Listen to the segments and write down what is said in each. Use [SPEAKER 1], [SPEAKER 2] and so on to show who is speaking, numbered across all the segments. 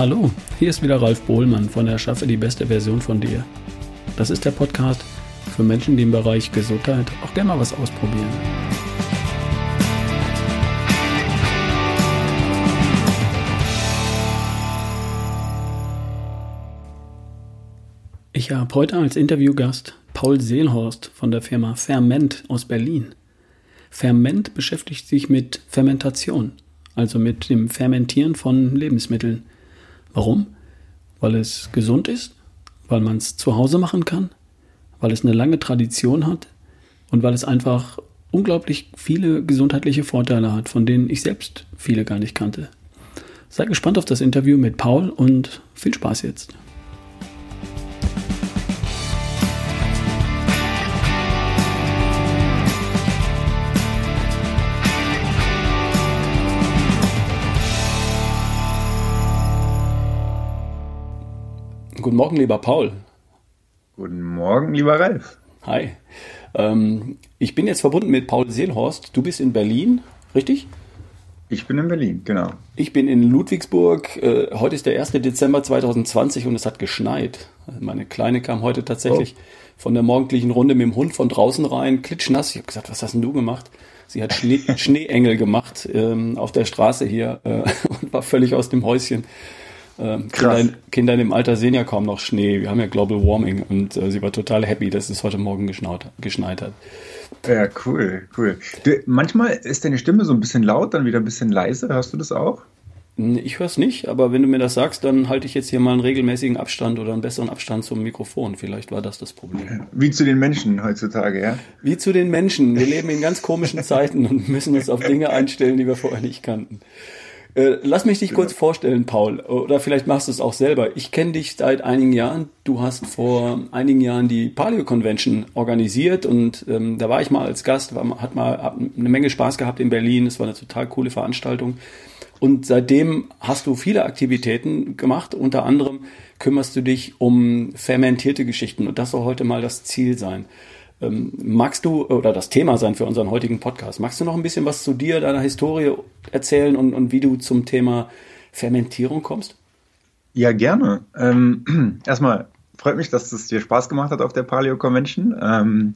[SPEAKER 1] Hallo, hier ist wieder Ralf Bohlmann von der Schaffe die beste Version von dir. Das ist der Podcast für Menschen, die im Bereich Gesundheit auch gerne mal was ausprobieren. Ich habe heute als Interviewgast Paul Seelhorst von der Firma Ferment aus Berlin. Ferment beschäftigt sich mit Fermentation, also mit dem Fermentieren von Lebensmitteln. Warum? Weil es gesund ist, weil man es zu Hause machen kann, weil es eine lange Tradition hat und weil es einfach unglaublich viele gesundheitliche Vorteile hat, von denen ich selbst viele gar nicht kannte. Seid gespannt auf das Interview mit Paul und viel Spaß jetzt. Guten Morgen, lieber Paul.
[SPEAKER 2] Guten Morgen, lieber Ralf.
[SPEAKER 1] Hi. Ähm, ich bin jetzt verbunden mit Paul Seelhorst. Du bist in Berlin, richtig?
[SPEAKER 2] Ich bin in Berlin, genau.
[SPEAKER 1] Ich bin in Ludwigsburg. Äh, heute ist der 1. Dezember 2020 und es hat geschneit. Meine Kleine kam heute tatsächlich oh. von der morgendlichen Runde mit dem Hund von draußen rein, klitschnass. Ich habe gesagt, was hast denn du gemacht? Sie hat Schnee, Schneeengel gemacht ähm, auf der Straße hier äh, und war völlig aus dem Häuschen. Ähm, Kinder, Kinder, in dem Alter sehen ja kaum noch Schnee. Wir haben ja Global Warming und äh, sie war total happy, dass es heute Morgen geschnaut, geschneit hat.
[SPEAKER 2] Ja, cool, cool. Du, manchmal ist deine Stimme so ein bisschen laut, dann wieder ein bisschen leise. Hörst du das auch?
[SPEAKER 1] Ich höre es nicht, aber wenn du mir das sagst, dann halte ich jetzt hier mal einen regelmäßigen Abstand oder einen besseren Abstand zum Mikrofon. Vielleicht war das das Problem.
[SPEAKER 2] Wie zu den Menschen heutzutage, ja?
[SPEAKER 1] Wie zu den Menschen. Wir leben in ganz komischen Zeiten und müssen uns auf Dinge einstellen, die wir vorher nicht kannten. Äh, lass mich dich kurz vorstellen, Paul. Oder vielleicht machst du es auch selber. Ich kenne dich seit einigen Jahren. Du hast vor einigen Jahren die Paleo Convention organisiert und ähm, da war ich mal als Gast, war, hat mal hab eine Menge Spaß gehabt in Berlin. Es war eine total coole Veranstaltung. Und seitdem hast du viele Aktivitäten gemacht. Unter anderem kümmerst du dich um fermentierte Geschichten und das soll heute mal das Ziel sein. Ähm, magst du, oder das Thema sein für unseren heutigen Podcast, magst du noch ein bisschen was zu dir, deiner Historie erzählen und, und wie du zum Thema Fermentierung kommst?
[SPEAKER 2] Ja, gerne. Ähm, erstmal freut mich, dass es dir Spaß gemacht hat auf der Paleo Convention. Ähm,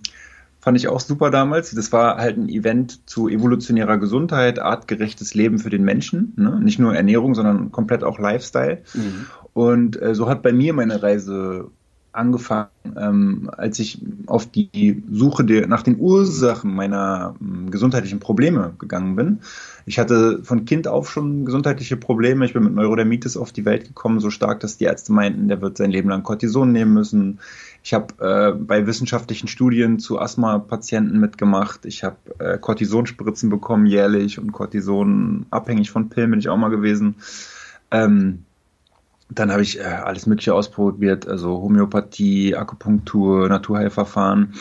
[SPEAKER 2] fand ich auch super damals. Das war halt ein Event zu evolutionärer Gesundheit, artgerechtes Leben für den Menschen. Ne? Nicht nur Ernährung, sondern komplett auch Lifestyle. Mhm. Und äh, so hat bei mir meine Reise angefangen, ähm, als ich auf die Suche der, nach den Ursachen meiner ähm, gesundheitlichen Probleme gegangen bin. Ich hatte von Kind auf schon gesundheitliche Probleme. Ich bin mit Neurodermitis auf die Welt gekommen, so stark, dass die Ärzte meinten, der wird sein Leben lang Cortison nehmen müssen. Ich habe äh, bei wissenschaftlichen Studien zu Asthma-Patienten mitgemacht. Ich habe äh, Cortisonspritzen bekommen jährlich und Cortison abhängig von Pillen bin ich auch mal gewesen. Ähm, dann habe ich äh, alles Mögliche ausprobiert, also Homöopathie, Akupunktur, Naturheilverfahren.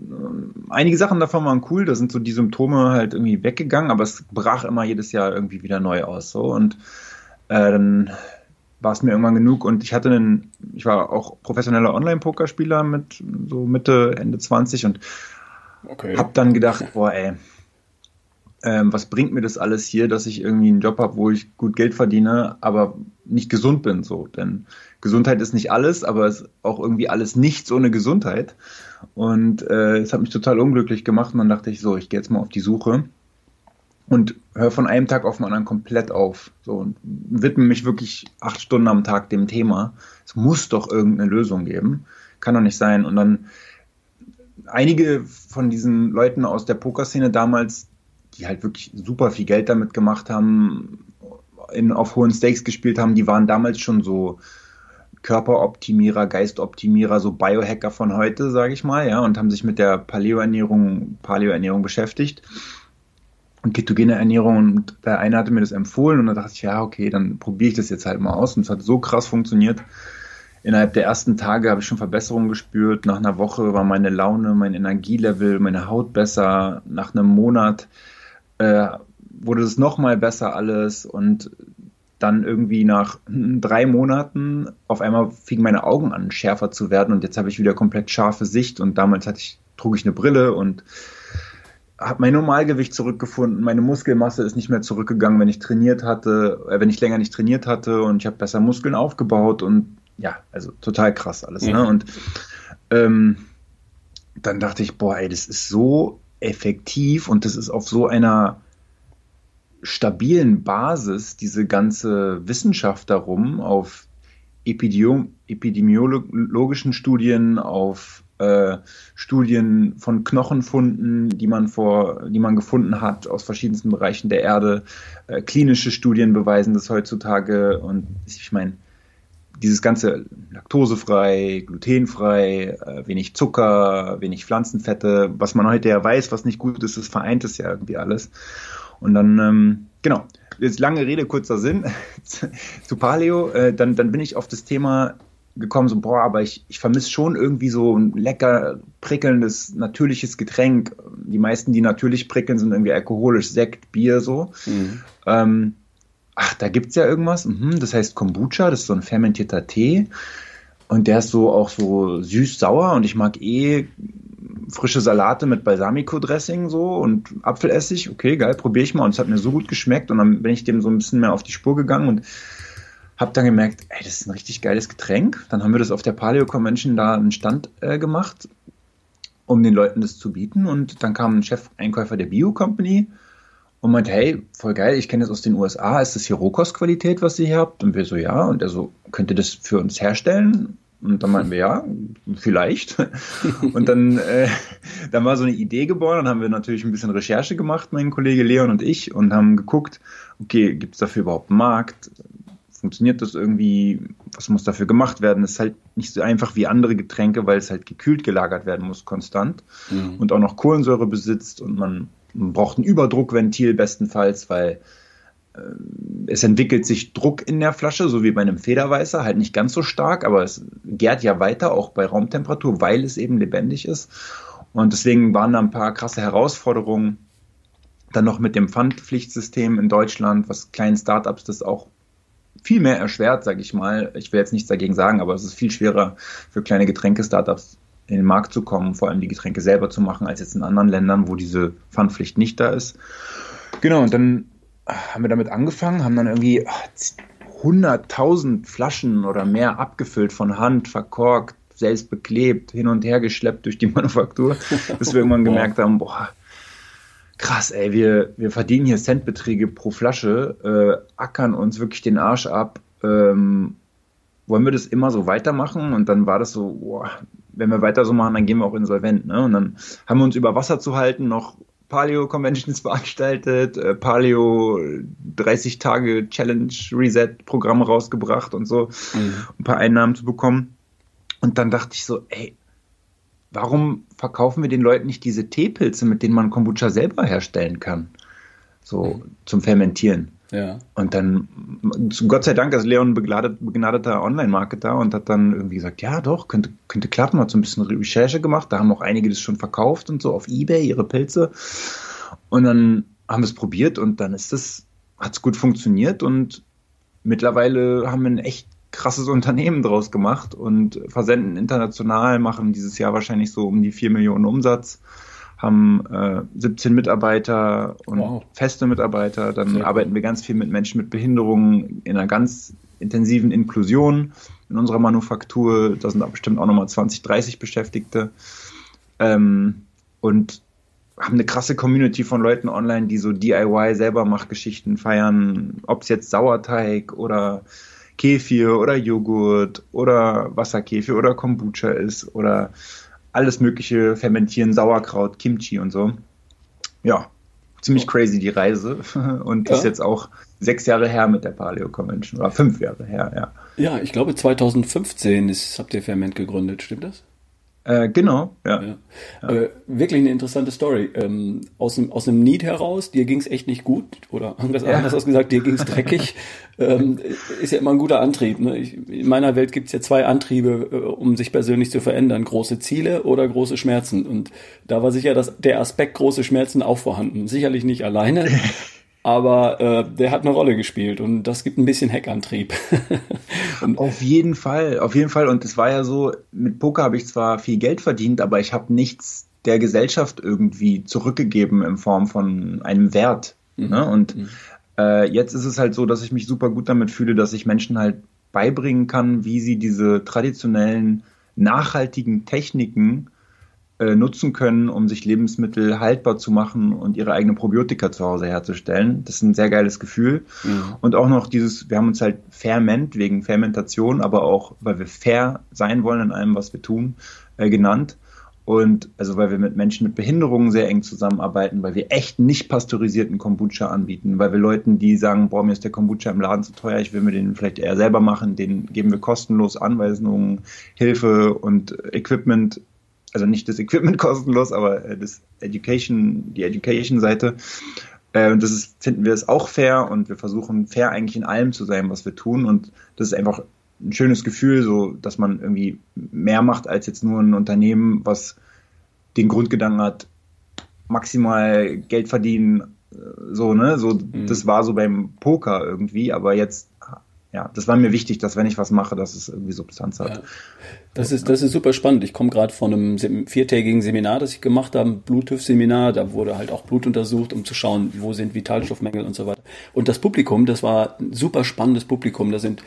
[SPEAKER 2] Ähm, einige Sachen davon waren cool, da sind so die Symptome halt irgendwie weggegangen, aber es brach immer jedes Jahr irgendwie wieder neu aus. So und äh, dann war es mir irgendwann genug und ich hatte einen, ich war auch professioneller Online-Pokerspieler mit so Mitte, Ende 20 und okay. habe dann gedacht, boah ey, ähm, was bringt mir das alles hier, dass ich irgendwie einen Job habe, wo ich gut Geld verdiene, aber nicht gesund bin, so. Denn Gesundheit ist nicht alles, aber es ist auch irgendwie alles nichts ohne Gesundheit. Und äh, es hat mich total unglücklich gemacht und dann dachte ich so, ich gehe jetzt mal auf die Suche und höre von einem Tag auf den anderen komplett auf. So und widme mich wirklich acht Stunden am Tag dem Thema. Es muss doch irgendeine Lösung geben. Kann doch nicht sein. Und dann einige von diesen Leuten aus der Pokerszene damals, die halt wirklich super viel Geld damit gemacht haben, in, auf hohen Stakes gespielt haben, die waren damals schon so Körperoptimierer, Geistoptimierer, so Biohacker von heute, sage ich mal, ja, und haben sich mit der Paleo-Ernährung, Paleo-Ernährung beschäftigt und ketogene Ernährung und der eine hatte mir das empfohlen und da dachte ich, ja, okay, dann probiere ich das jetzt halt mal aus und es hat so krass funktioniert. Innerhalb der ersten Tage habe ich schon Verbesserungen gespürt. Nach einer Woche war meine Laune, mein Energielevel, meine Haut besser. Nach einem Monat äh, wurde es nochmal besser alles und dann irgendwie nach drei Monaten auf einmal fingen meine Augen an schärfer zu werden und jetzt habe ich wieder komplett scharfe Sicht und damals hatte ich, trug ich eine Brille und habe mein Normalgewicht zurückgefunden, meine Muskelmasse ist nicht mehr zurückgegangen, wenn ich trainiert hatte, äh, wenn ich länger nicht trainiert hatte und ich habe besser Muskeln aufgebaut und ja, also total krass alles. Ne? Mhm. Ne? Und ähm, dann dachte ich, boah, ey, das ist so effektiv und das ist auf so einer stabilen Basis, diese ganze Wissenschaft darum, auf epidemiologischen Studien, auf äh, Studien von Knochenfunden, die man vor, die man gefunden hat aus verschiedensten Bereichen der Erde. Äh, klinische Studien beweisen das heutzutage und ich meine, dieses ganze laktosefrei, glutenfrei, äh, wenig Zucker, wenig Pflanzenfette, was man heute ja weiß, was nicht gut ist, das vereint es ja irgendwie alles. Und dann, ähm, genau, jetzt lange Rede, kurzer Sinn zu Paleo, äh, dann, dann bin ich auf das Thema gekommen, so, boah, aber ich, ich vermisse schon irgendwie so ein lecker, prickelndes, natürliches Getränk. Die meisten, die natürlich prickeln, sind irgendwie alkoholisch, Sekt, Bier, so. Mhm. Ähm, ach, da gibt's ja irgendwas. Mhm, das heißt Kombucha, das ist so ein fermentierter Tee. Und der ist so auch so süß-sauer und ich mag eh frische Salate mit Balsamico-Dressing so und Apfelessig. Okay, geil, probiere ich mal. Und es hat mir so gut geschmeckt. Und dann bin ich dem so ein bisschen mehr auf die Spur gegangen und habe dann gemerkt, ey, das ist ein richtig geiles Getränk. Dann haben wir das auf der Paleo Convention da einen Stand äh, gemacht, um den Leuten das zu bieten. Und dann kam ein Chef-Einkäufer der Bio Company und meinte, hey, voll geil, ich kenne das aus den USA, ist das hier Rohkostqualität, was ihr hier habt? Und wir so, ja. Und er so, könnt ihr das für uns herstellen? Und dann meinten wir, ja, vielleicht. Und dann, äh, dann war so eine Idee geboren, dann haben wir natürlich ein bisschen Recherche gemacht, mein Kollege Leon und ich, und haben geguckt, okay, gibt es dafür überhaupt einen Markt? Funktioniert das irgendwie? Was muss dafür gemacht werden? Das ist halt nicht so einfach wie andere Getränke, weil es halt gekühlt gelagert werden muss, konstant. Mhm. Und auch noch Kohlensäure besitzt und man man braucht ein Überdruckventil bestenfalls, weil äh, es entwickelt sich Druck in der Flasche, so wie bei einem Federweißer, halt nicht ganz so stark, aber es gärt ja weiter, auch bei Raumtemperatur, weil es eben lebendig ist. Und deswegen waren da ein paar krasse Herausforderungen. Dann noch mit dem Pfandpflichtsystem in Deutschland, was kleinen Startups das auch viel mehr erschwert, sage ich mal. Ich will jetzt nichts dagegen sagen, aber es ist viel schwerer für kleine Getränke-Startups in den Markt zu kommen, vor allem die Getränke selber zu machen, als jetzt in anderen Ländern, wo diese Pfandpflicht nicht da ist. Genau, und dann haben wir damit angefangen, haben dann irgendwie 100.000 Flaschen oder mehr abgefüllt von Hand, verkorkt, selbst beklebt, hin und her geschleppt durch die Manufaktur, bis wir irgendwann gemerkt haben, boah, krass, ey, wir, wir verdienen hier Centbeträge pro Flasche, äh, ackern uns wirklich den Arsch ab, ähm, wollen wir das immer so weitermachen? Und dann war das so, boah, wenn wir weiter so machen, dann gehen wir auch insolvent. Ne? Und dann haben wir uns über Wasser zu halten noch Paleo Conventions veranstaltet, äh, Paleo 30 Tage Challenge Reset Programm rausgebracht und so, mhm. ein paar Einnahmen zu bekommen. Und dann dachte ich so, ey, warum verkaufen wir den Leuten nicht diese Teepilze, mit denen man Kombucha selber herstellen kann? So mhm. zum Fermentieren. Ja. Und dann, Gott sei Dank, ist Leon ein begnadeter Online-Marketer und hat dann irgendwie gesagt, ja doch, könnte, könnte klappen, hat so ein bisschen Recherche gemacht, da haben auch einige das schon verkauft und so auf Ebay, ihre Pilze. Und dann haben wir es probiert und dann ist es, hat es gut funktioniert und mittlerweile haben wir ein echt krasses Unternehmen draus gemacht und versenden international, machen dieses Jahr wahrscheinlich so um die vier Millionen Umsatz haben äh, 17 Mitarbeiter und wow. feste Mitarbeiter. Dann Sehr arbeiten wir ganz viel mit Menschen mit Behinderungen in einer ganz intensiven Inklusion in unserer Manufaktur. Da sind da bestimmt auch nochmal 20, 30 Beschäftigte. Ähm, und haben eine krasse Community von Leuten online, die so DIY selber Machgeschichten feiern, ob es jetzt Sauerteig oder Kefir oder Joghurt oder Wasserkefir oder Kombucha ist oder alles Mögliche fermentieren, Sauerkraut, Kimchi und so. Ja, ziemlich crazy die Reise. Und ja. ist jetzt auch sechs Jahre her mit der Paleo Convention oder fünf Jahre her, ja.
[SPEAKER 1] Ja, ich glaube 2015 ist, habt ihr Ferment gegründet, stimmt das?
[SPEAKER 2] Äh, genau, ja. ja.
[SPEAKER 1] ja. Äh, wirklich eine interessante Story. Ähm, aus, dem, aus dem Need heraus, dir ging es echt nicht gut, oder anders, ja. anders gesagt, dir ging es dreckig. ähm, ist ja immer ein guter Antrieb. Ne? Ich, in meiner Welt gibt es ja zwei Antriebe, äh, um sich persönlich zu verändern. Große Ziele oder große Schmerzen. Und da war sicher dass der Aspekt große Schmerzen auch vorhanden. Sicherlich nicht alleine, aber äh, der hat eine Rolle gespielt und das gibt ein bisschen Heckantrieb.
[SPEAKER 2] auf jeden Fall, auf jeden Fall. Und es war ja so, mit Poker habe ich zwar viel Geld verdient, aber ich habe nichts der Gesellschaft irgendwie zurückgegeben in Form von einem Wert. Mhm. Ne? Und mhm. äh, jetzt ist es halt so, dass ich mich super gut damit fühle, dass ich Menschen halt beibringen kann, wie sie diese traditionellen, nachhaltigen Techniken nutzen können, um sich Lebensmittel haltbar zu machen und ihre eigenen Probiotika zu Hause herzustellen. Das ist ein sehr geiles Gefühl. Mhm. Und auch noch dieses, wir haben uns halt ferment wegen Fermentation, aber auch, weil wir fair sein wollen in allem, was wir tun, äh, genannt. Und also weil wir mit Menschen mit Behinderungen sehr eng zusammenarbeiten, weil wir echt nicht pasteurisierten Kombucha anbieten, weil wir Leuten, die sagen, boah, mir ist der Kombucha im Laden zu teuer, ich will mir den vielleicht eher selber machen, den geben wir kostenlos Anweisungen, Hilfe und Equipment also nicht das Equipment kostenlos, aber äh, das Education, die Education-Seite. Äh, und das ist, finden wir es auch fair und wir versuchen fair eigentlich in allem zu sein, was wir tun. Und das ist einfach ein schönes Gefühl, so dass man irgendwie mehr macht als jetzt nur ein Unternehmen, was den Grundgedanken hat, maximal Geld verdienen, äh, so, ne? So, mhm. das war so beim Poker irgendwie, aber jetzt ja, das war mir wichtig, dass wenn ich was mache, dass es irgendwie Substanz hat. Ja.
[SPEAKER 1] Das ist, das ist super spannend. Ich komme gerade von einem viertägigen Seminar, das ich gemacht habe, Bluttüff-Seminar. Da wurde halt auch Blut untersucht, um zu schauen, wo sind Vitalstoffmängel und so weiter. Und das Publikum, das war ein super spannendes Publikum. Da sind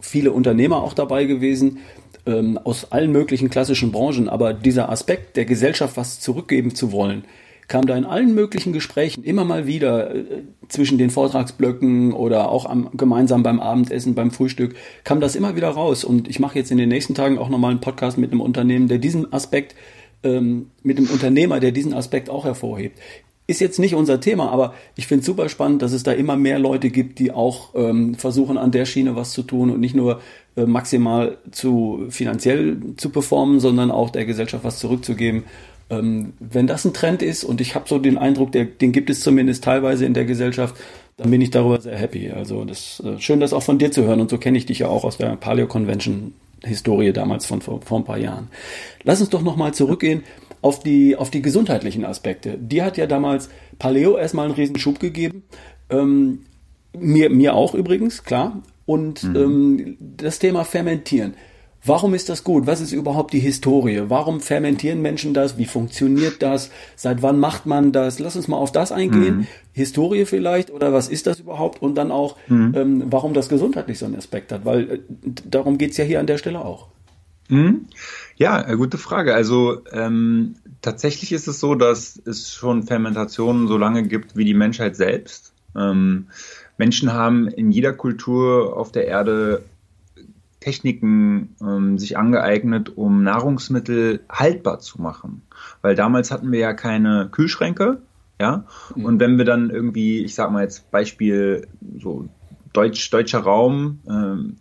[SPEAKER 1] viele Unternehmer auch dabei gewesen, ähm, aus allen möglichen klassischen Branchen. Aber dieser Aspekt der Gesellschaft was zurückgeben zu wollen, kam da in allen möglichen Gesprächen immer mal wieder äh, zwischen den Vortragsblöcken oder auch am, gemeinsam beim Abendessen, beim Frühstück, kam das immer wieder raus. Und ich mache jetzt in den nächsten Tagen auch nochmal einen Podcast mit einem Unternehmen, der diesen Aspekt, ähm, mit einem Unternehmer, der diesen Aspekt auch hervorhebt. Ist jetzt nicht unser Thema, aber ich finde es super spannend, dass es da immer mehr Leute gibt, die auch ähm, versuchen, an der Schiene was zu tun und nicht nur äh, maximal zu finanziell zu performen, sondern auch der Gesellschaft was zurückzugeben. Ähm, wenn das ein Trend ist und ich habe so den Eindruck, der, den gibt es zumindest teilweise in der Gesellschaft, dann bin ich darüber sehr happy. Also das äh, schön, das auch von dir zu hören und so kenne ich dich ja auch aus der Paleo Convention Historie damals von vor, vor ein paar Jahren. Lass uns doch nochmal zurückgehen auf die, auf die gesundheitlichen Aspekte. Die hat ja damals Paleo erstmal einen riesen Schub gegeben. Ähm, mir, mir auch übrigens, klar. Und mhm. ähm, das Thema Fermentieren. Warum ist das gut? Was ist überhaupt die Historie? Warum fermentieren Menschen das? Wie funktioniert das? Seit wann macht man das? Lass uns mal auf das eingehen. Mhm. Historie vielleicht oder was ist das überhaupt? Und dann auch, mhm. ähm, warum das gesundheitlich so einen Aspekt hat, weil äh, darum geht's ja hier an der Stelle auch.
[SPEAKER 2] Mhm. Ja, äh, gute Frage. Also ähm, tatsächlich ist es so, dass es schon Fermentationen so lange gibt wie die Menschheit selbst. Ähm, Menschen haben in jeder Kultur auf der Erde Techniken ähm, sich angeeignet, um Nahrungsmittel haltbar zu machen. Weil damals hatten wir ja keine Kühlschränke, ja. Mhm. Und wenn wir dann irgendwie, ich sag mal jetzt Beispiel so Deutsch, deutscher Raum, ähm,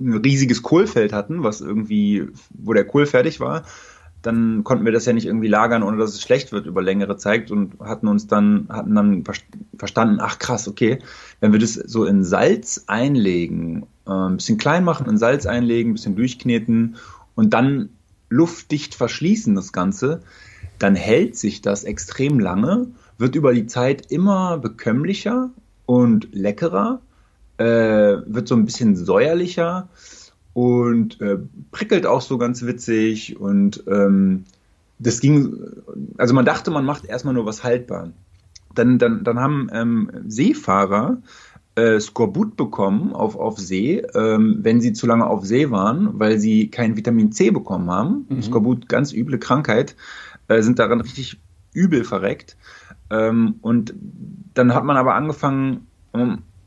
[SPEAKER 2] ein riesiges Kohlfeld hatten, was irgendwie, wo der Kohl fertig war, dann konnten wir das ja nicht irgendwie lagern, ohne dass es schlecht wird über längere Zeit und hatten uns dann, hatten dann verstanden, ach krass, okay, wenn wir das so in Salz einlegen, äh, ein bisschen klein machen, in Salz einlegen, ein bisschen durchkneten und dann luftdicht verschließen das Ganze, dann hält sich das extrem lange, wird über die Zeit immer bekömmlicher und leckerer, äh, wird so ein bisschen säuerlicher und äh, prickelt auch so ganz witzig und ähm, das ging, also man dachte, man macht erstmal nur was haltbar. Dann, dann, dann haben ähm, Seefahrer äh, Skorbut bekommen auf, auf See, ähm, wenn sie zu lange auf See waren, weil sie kein Vitamin C bekommen haben. Mhm. Skorbut, ganz üble Krankheit, äh, sind daran richtig übel verreckt. Ähm, und dann hat man aber angefangen,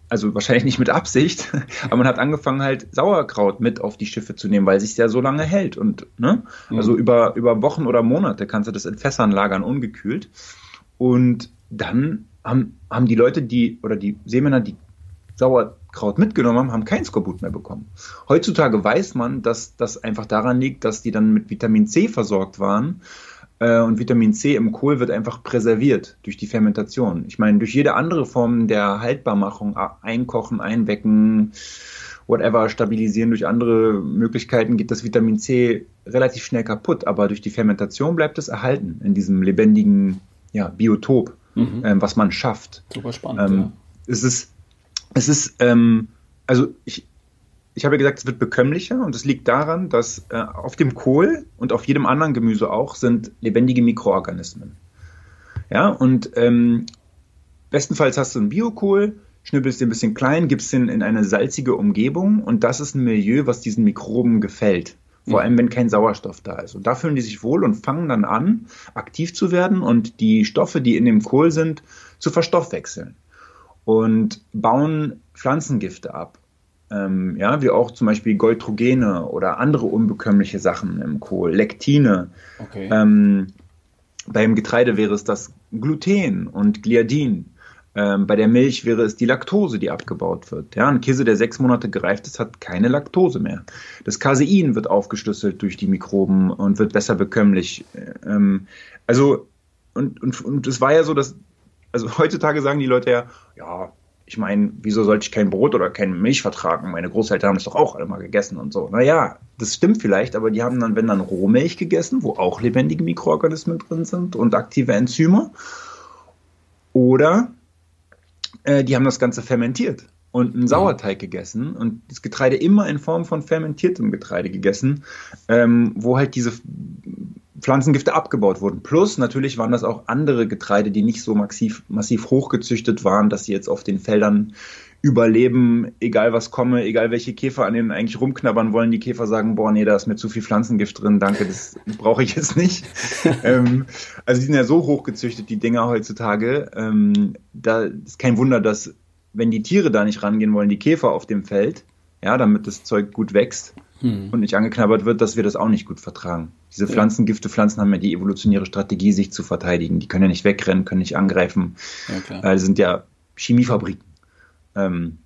[SPEAKER 2] also wahrscheinlich nicht mit Absicht, aber man hat angefangen halt Sauerkraut mit auf die Schiffe zu nehmen, weil sich ja so lange hält und ne, mhm. also über über Wochen oder Monate kannst du das in Fässern lagern ungekühlt und dann haben haben die Leute die oder die Seemänner die Sauerkraut mitgenommen haben, haben kein Skorbut mehr bekommen. Heutzutage weiß man, dass das einfach daran liegt, dass die dann mit Vitamin C versorgt waren und Vitamin C im Kohl wird einfach präserviert durch die Fermentation. Ich meine, durch jede andere Form der Haltbarmachung, einkochen, einwecken, whatever, stabilisieren durch andere Möglichkeiten geht das Vitamin C relativ schnell kaputt, aber durch die Fermentation bleibt es erhalten in diesem lebendigen ja, Biotop, mhm. ähm, was man schafft.
[SPEAKER 1] Super spannend. Ähm,
[SPEAKER 2] ja. Es ist, es ist, ähm, also ich, ich habe ja gesagt, es wird bekömmlicher und es liegt daran, dass äh, auf dem Kohl und auf jedem anderen Gemüse auch sind lebendige Mikroorganismen. Ja, und ähm, bestenfalls hast du einen Biokohl, schnippelst den ein bisschen klein, gibst den in eine salzige Umgebung und das ist ein Milieu, was diesen Mikroben gefällt. Vor allem, wenn kein Sauerstoff da ist. Und da fühlen die sich wohl und fangen dann an, aktiv zu werden und die Stoffe, die in dem Kohl sind, zu verstoffwechseln. Und bauen Pflanzengifte ab. Ähm, ja, wie auch zum Beispiel Goitrogene oder andere unbekömmliche Sachen im Kohl, Lektine. Okay. Ähm, beim Getreide wäre es das Gluten und Gliadin. Ähm, bei der Milch wäre es die Laktose, die abgebaut wird. Ja, ein Käse, der sechs Monate gereift ist, hat keine Laktose mehr. Das Casein wird aufgeschlüsselt durch die Mikroben und wird besser bekömmlich. Ähm, also, und, und, und es war ja so, dass, also heutzutage sagen die Leute ja, ja, ich meine, wieso sollte ich kein Brot oder keine Milch vertragen? Meine Großeltern haben das doch auch alle mal gegessen und so. Naja, das stimmt vielleicht, aber die haben dann, wenn dann Rohmilch gegessen, wo auch lebendige Mikroorganismen drin sind und aktive Enzyme. Oder äh, die haben das Ganze fermentiert und einen Sauerteig gegessen und das Getreide immer in Form von fermentiertem Getreide gegessen, ähm, wo halt diese Pflanzengifte abgebaut wurden. Plus natürlich waren das auch andere Getreide, die nicht so massiv, massiv hochgezüchtet waren, dass sie jetzt auf den Feldern überleben, egal was komme, egal welche Käfer an denen eigentlich rumknabbern wollen. Die Käfer sagen, boah, nee, da ist mir zu viel Pflanzengift drin, danke, das brauche ich jetzt nicht. ähm, also die sind ja so hochgezüchtet, die Dinger heutzutage. Ähm, da ist kein Wunder, dass wenn die Tiere da nicht rangehen wollen, die Käfer auf dem Feld, ja, damit das Zeug gut wächst hm. und nicht angeknabbert wird, dass wir das auch nicht gut vertragen. Diese Pflanzengifte, Pflanzen haben ja die evolutionäre Strategie, sich zu verteidigen. Die können ja nicht wegrennen, können nicht angreifen. Ja, klar. Äh, sind ja Chemiefabriken. Ähm,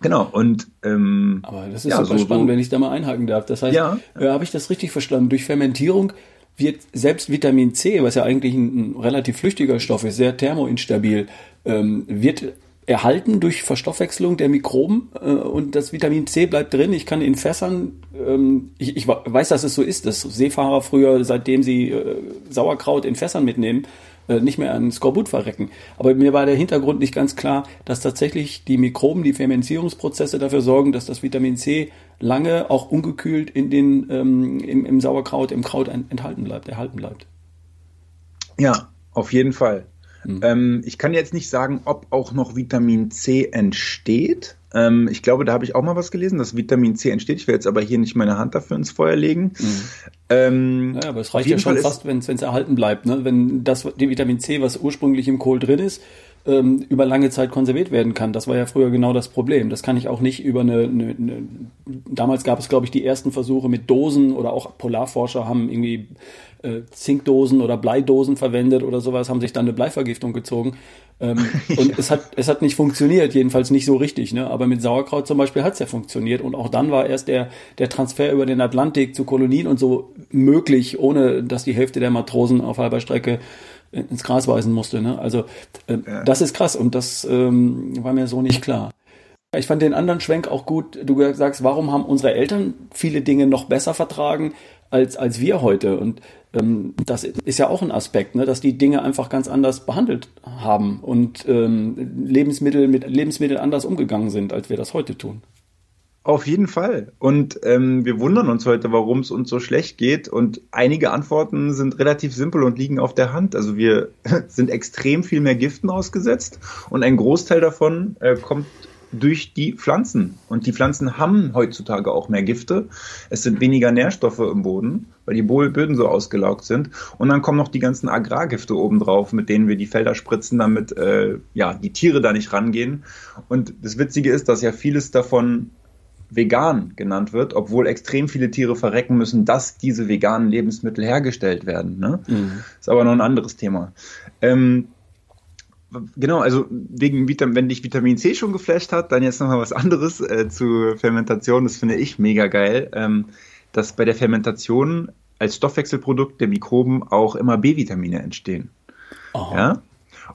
[SPEAKER 2] genau, und ähm,
[SPEAKER 1] Aber das ist ja, super so, spannend, wenn ich da mal einhaken darf. Das heißt, ja. äh, habe ich das richtig verstanden? Durch Fermentierung wird selbst Vitamin C, was ja eigentlich ein, ein relativ flüchtiger Stoff ist, sehr thermoinstabil, ähm, wird erhalten durch Verstoffwechslung der Mikroben äh, und das Vitamin C bleibt drin. Ich kann in Fässern, ähm, ich, ich weiß, dass es so ist, dass Seefahrer früher, seitdem sie äh, Sauerkraut in Fässern mitnehmen, äh, nicht mehr an Skorbut verrecken. Aber mir war der Hintergrund nicht ganz klar, dass tatsächlich die Mikroben, die Fermentierungsprozesse dafür sorgen, dass das Vitamin C lange auch ungekühlt in den, ähm, im, im Sauerkraut, im Kraut enthalten bleibt, erhalten bleibt.
[SPEAKER 2] Ja, auf jeden Fall. Mhm. Ähm, ich kann jetzt nicht sagen, ob auch noch Vitamin C entsteht. Ähm, ich glaube, da habe ich auch mal was gelesen, dass Vitamin C entsteht. Ich werde jetzt aber hier nicht meine Hand dafür ins Feuer legen.
[SPEAKER 1] Mhm. Ähm, naja, aber es reicht ja schon Fall fast, wenn es erhalten bleibt. Ne? Wenn das die Vitamin C, was ursprünglich im Kohl drin ist, ähm, über lange Zeit konserviert werden kann. Das war ja früher genau das Problem. Das kann ich auch nicht über eine, eine, eine damals gab es, glaube ich, die ersten Versuche mit Dosen oder auch Polarforscher haben irgendwie äh, Zinkdosen oder Bleidosen verwendet oder sowas, haben sich dann eine Bleivergiftung gezogen. Ähm, und es hat, es hat nicht funktioniert, jedenfalls nicht so richtig. Ne? Aber mit Sauerkraut zum Beispiel hat es ja funktioniert. Und auch dann war erst der, der Transfer über den Atlantik zu Kolonien und so möglich, ohne dass die Hälfte der Matrosen auf halber Strecke ins Gras weisen musste. Ne? Also äh, ja. das ist krass und das ähm, war mir so nicht klar. Ich fand den anderen Schwenk auch gut. Du sagst, warum haben unsere Eltern viele Dinge noch besser vertragen als, als wir heute? Und ähm, das ist ja auch ein Aspekt, ne, dass die Dinge einfach ganz anders behandelt haben und ähm, Lebensmittel mit Lebensmitteln anders umgegangen sind, als wir das heute tun.
[SPEAKER 2] Auf jeden Fall. Und ähm, wir wundern uns heute, warum es uns so schlecht geht. Und einige Antworten sind relativ simpel und liegen auf der Hand. Also wir sind extrem viel mehr Giften ausgesetzt und ein Großteil davon äh, kommt durch die Pflanzen. Und die Pflanzen haben heutzutage auch mehr Gifte. Es sind weniger Nährstoffe im Boden, weil die Böden so ausgelaugt sind. Und dann kommen noch die ganzen Agrargifte obendrauf, mit denen wir die Felder spritzen, damit äh, ja, die Tiere da nicht rangehen. Und das Witzige ist, dass ja vieles davon vegan genannt wird, obwohl extrem viele Tiere verrecken müssen, dass diese veganen Lebensmittel hergestellt werden. Ne? Mhm. Ist aber noch ein anderes Thema. Ähm, Genau, also wegen Vitamin, wenn dich Vitamin C schon geflasht hat, dann jetzt nochmal was anderes äh, zu Fermentation. Das finde ich mega geil, ähm, dass bei der Fermentation als Stoffwechselprodukt der Mikroben auch immer B-Vitamine entstehen. Oh. Ja?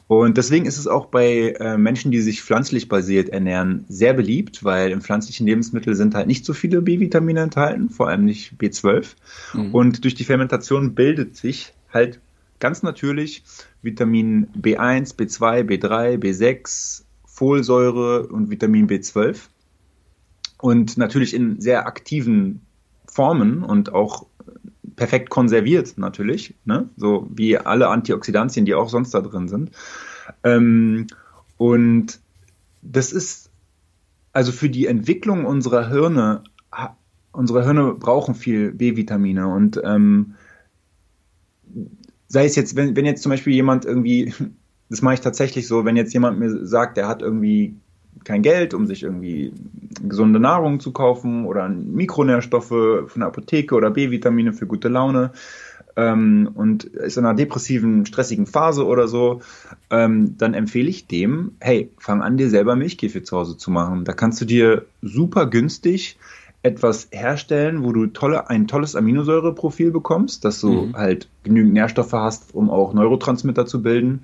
[SPEAKER 2] Und deswegen ist es auch bei äh, Menschen, die sich pflanzlich basiert ernähren, sehr beliebt, weil im pflanzlichen Lebensmittel sind halt nicht so viele B-Vitamine enthalten, vor allem nicht B12. Mhm. Und durch die Fermentation bildet sich halt ganz natürlich Vitamin B1, B2, B3, B6, Folsäure und Vitamin B12. und natürlich in sehr aktiven Formen und auch perfekt konserviert natürlich, ne? so wie alle Antioxidantien, die auch sonst da drin sind. Ähm, und das ist also für die Entwicklung unserer Hirne, unsere Hirne brauchen viel B-Vitamine und ähm, sei es jetzt, wenn, wenn jetzt zum Beispiel jemand irgendwie, das mache ich tatsächlich so, wenn jetzt jemand mir sagt, der hat irgendwie kein Geld, um sich irgendwie gesunde Nahrung zu kaufen oder Mikronährstoffe von der Apotheke oder B-Vitamine für gute Laune ähm, und ist in einer depressiven, stressigen Phase oder so, ähm, dann empfehle ich dem, hey, fang an, dir selber Milchkäfig zu Hause zu machen. Da kannst du dir super günstig etwas herstellen, wo du tolle, ein tolles Aminosäureprofil bekommst, dass du mhm. halt genügend Nährstoffe hast, um auch Neurotransmitter zu bilden,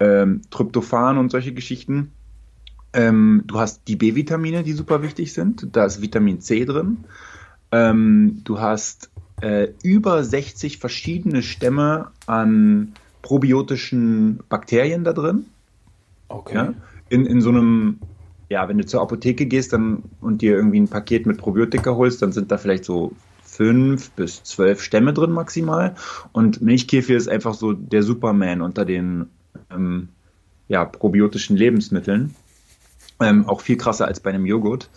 [SPEAKER 2] ähm, Tryptophan und solche Geschichten. Ähm, du hast die B-Vitamine, die super wichtig sind. Da ist Vitamin C drin. Ähm, du hast äh, über 60 verschiedene Stämme an probiotischen Bakterien da drin. Okay. Ja? In, in so einem, ja, wenn du zur Apotheke gehst dann, und dir irgendwie ein Paket mit Probiotika holst, dann sind da vielleicht so fünf bis zwölf Stämme drin maximal. Und Milchkefir ist einfach so der Superman unter den ähm, ja, probiotischen Lebensmitteln. Ähm, auch viel krasser als bei einem Joghurt.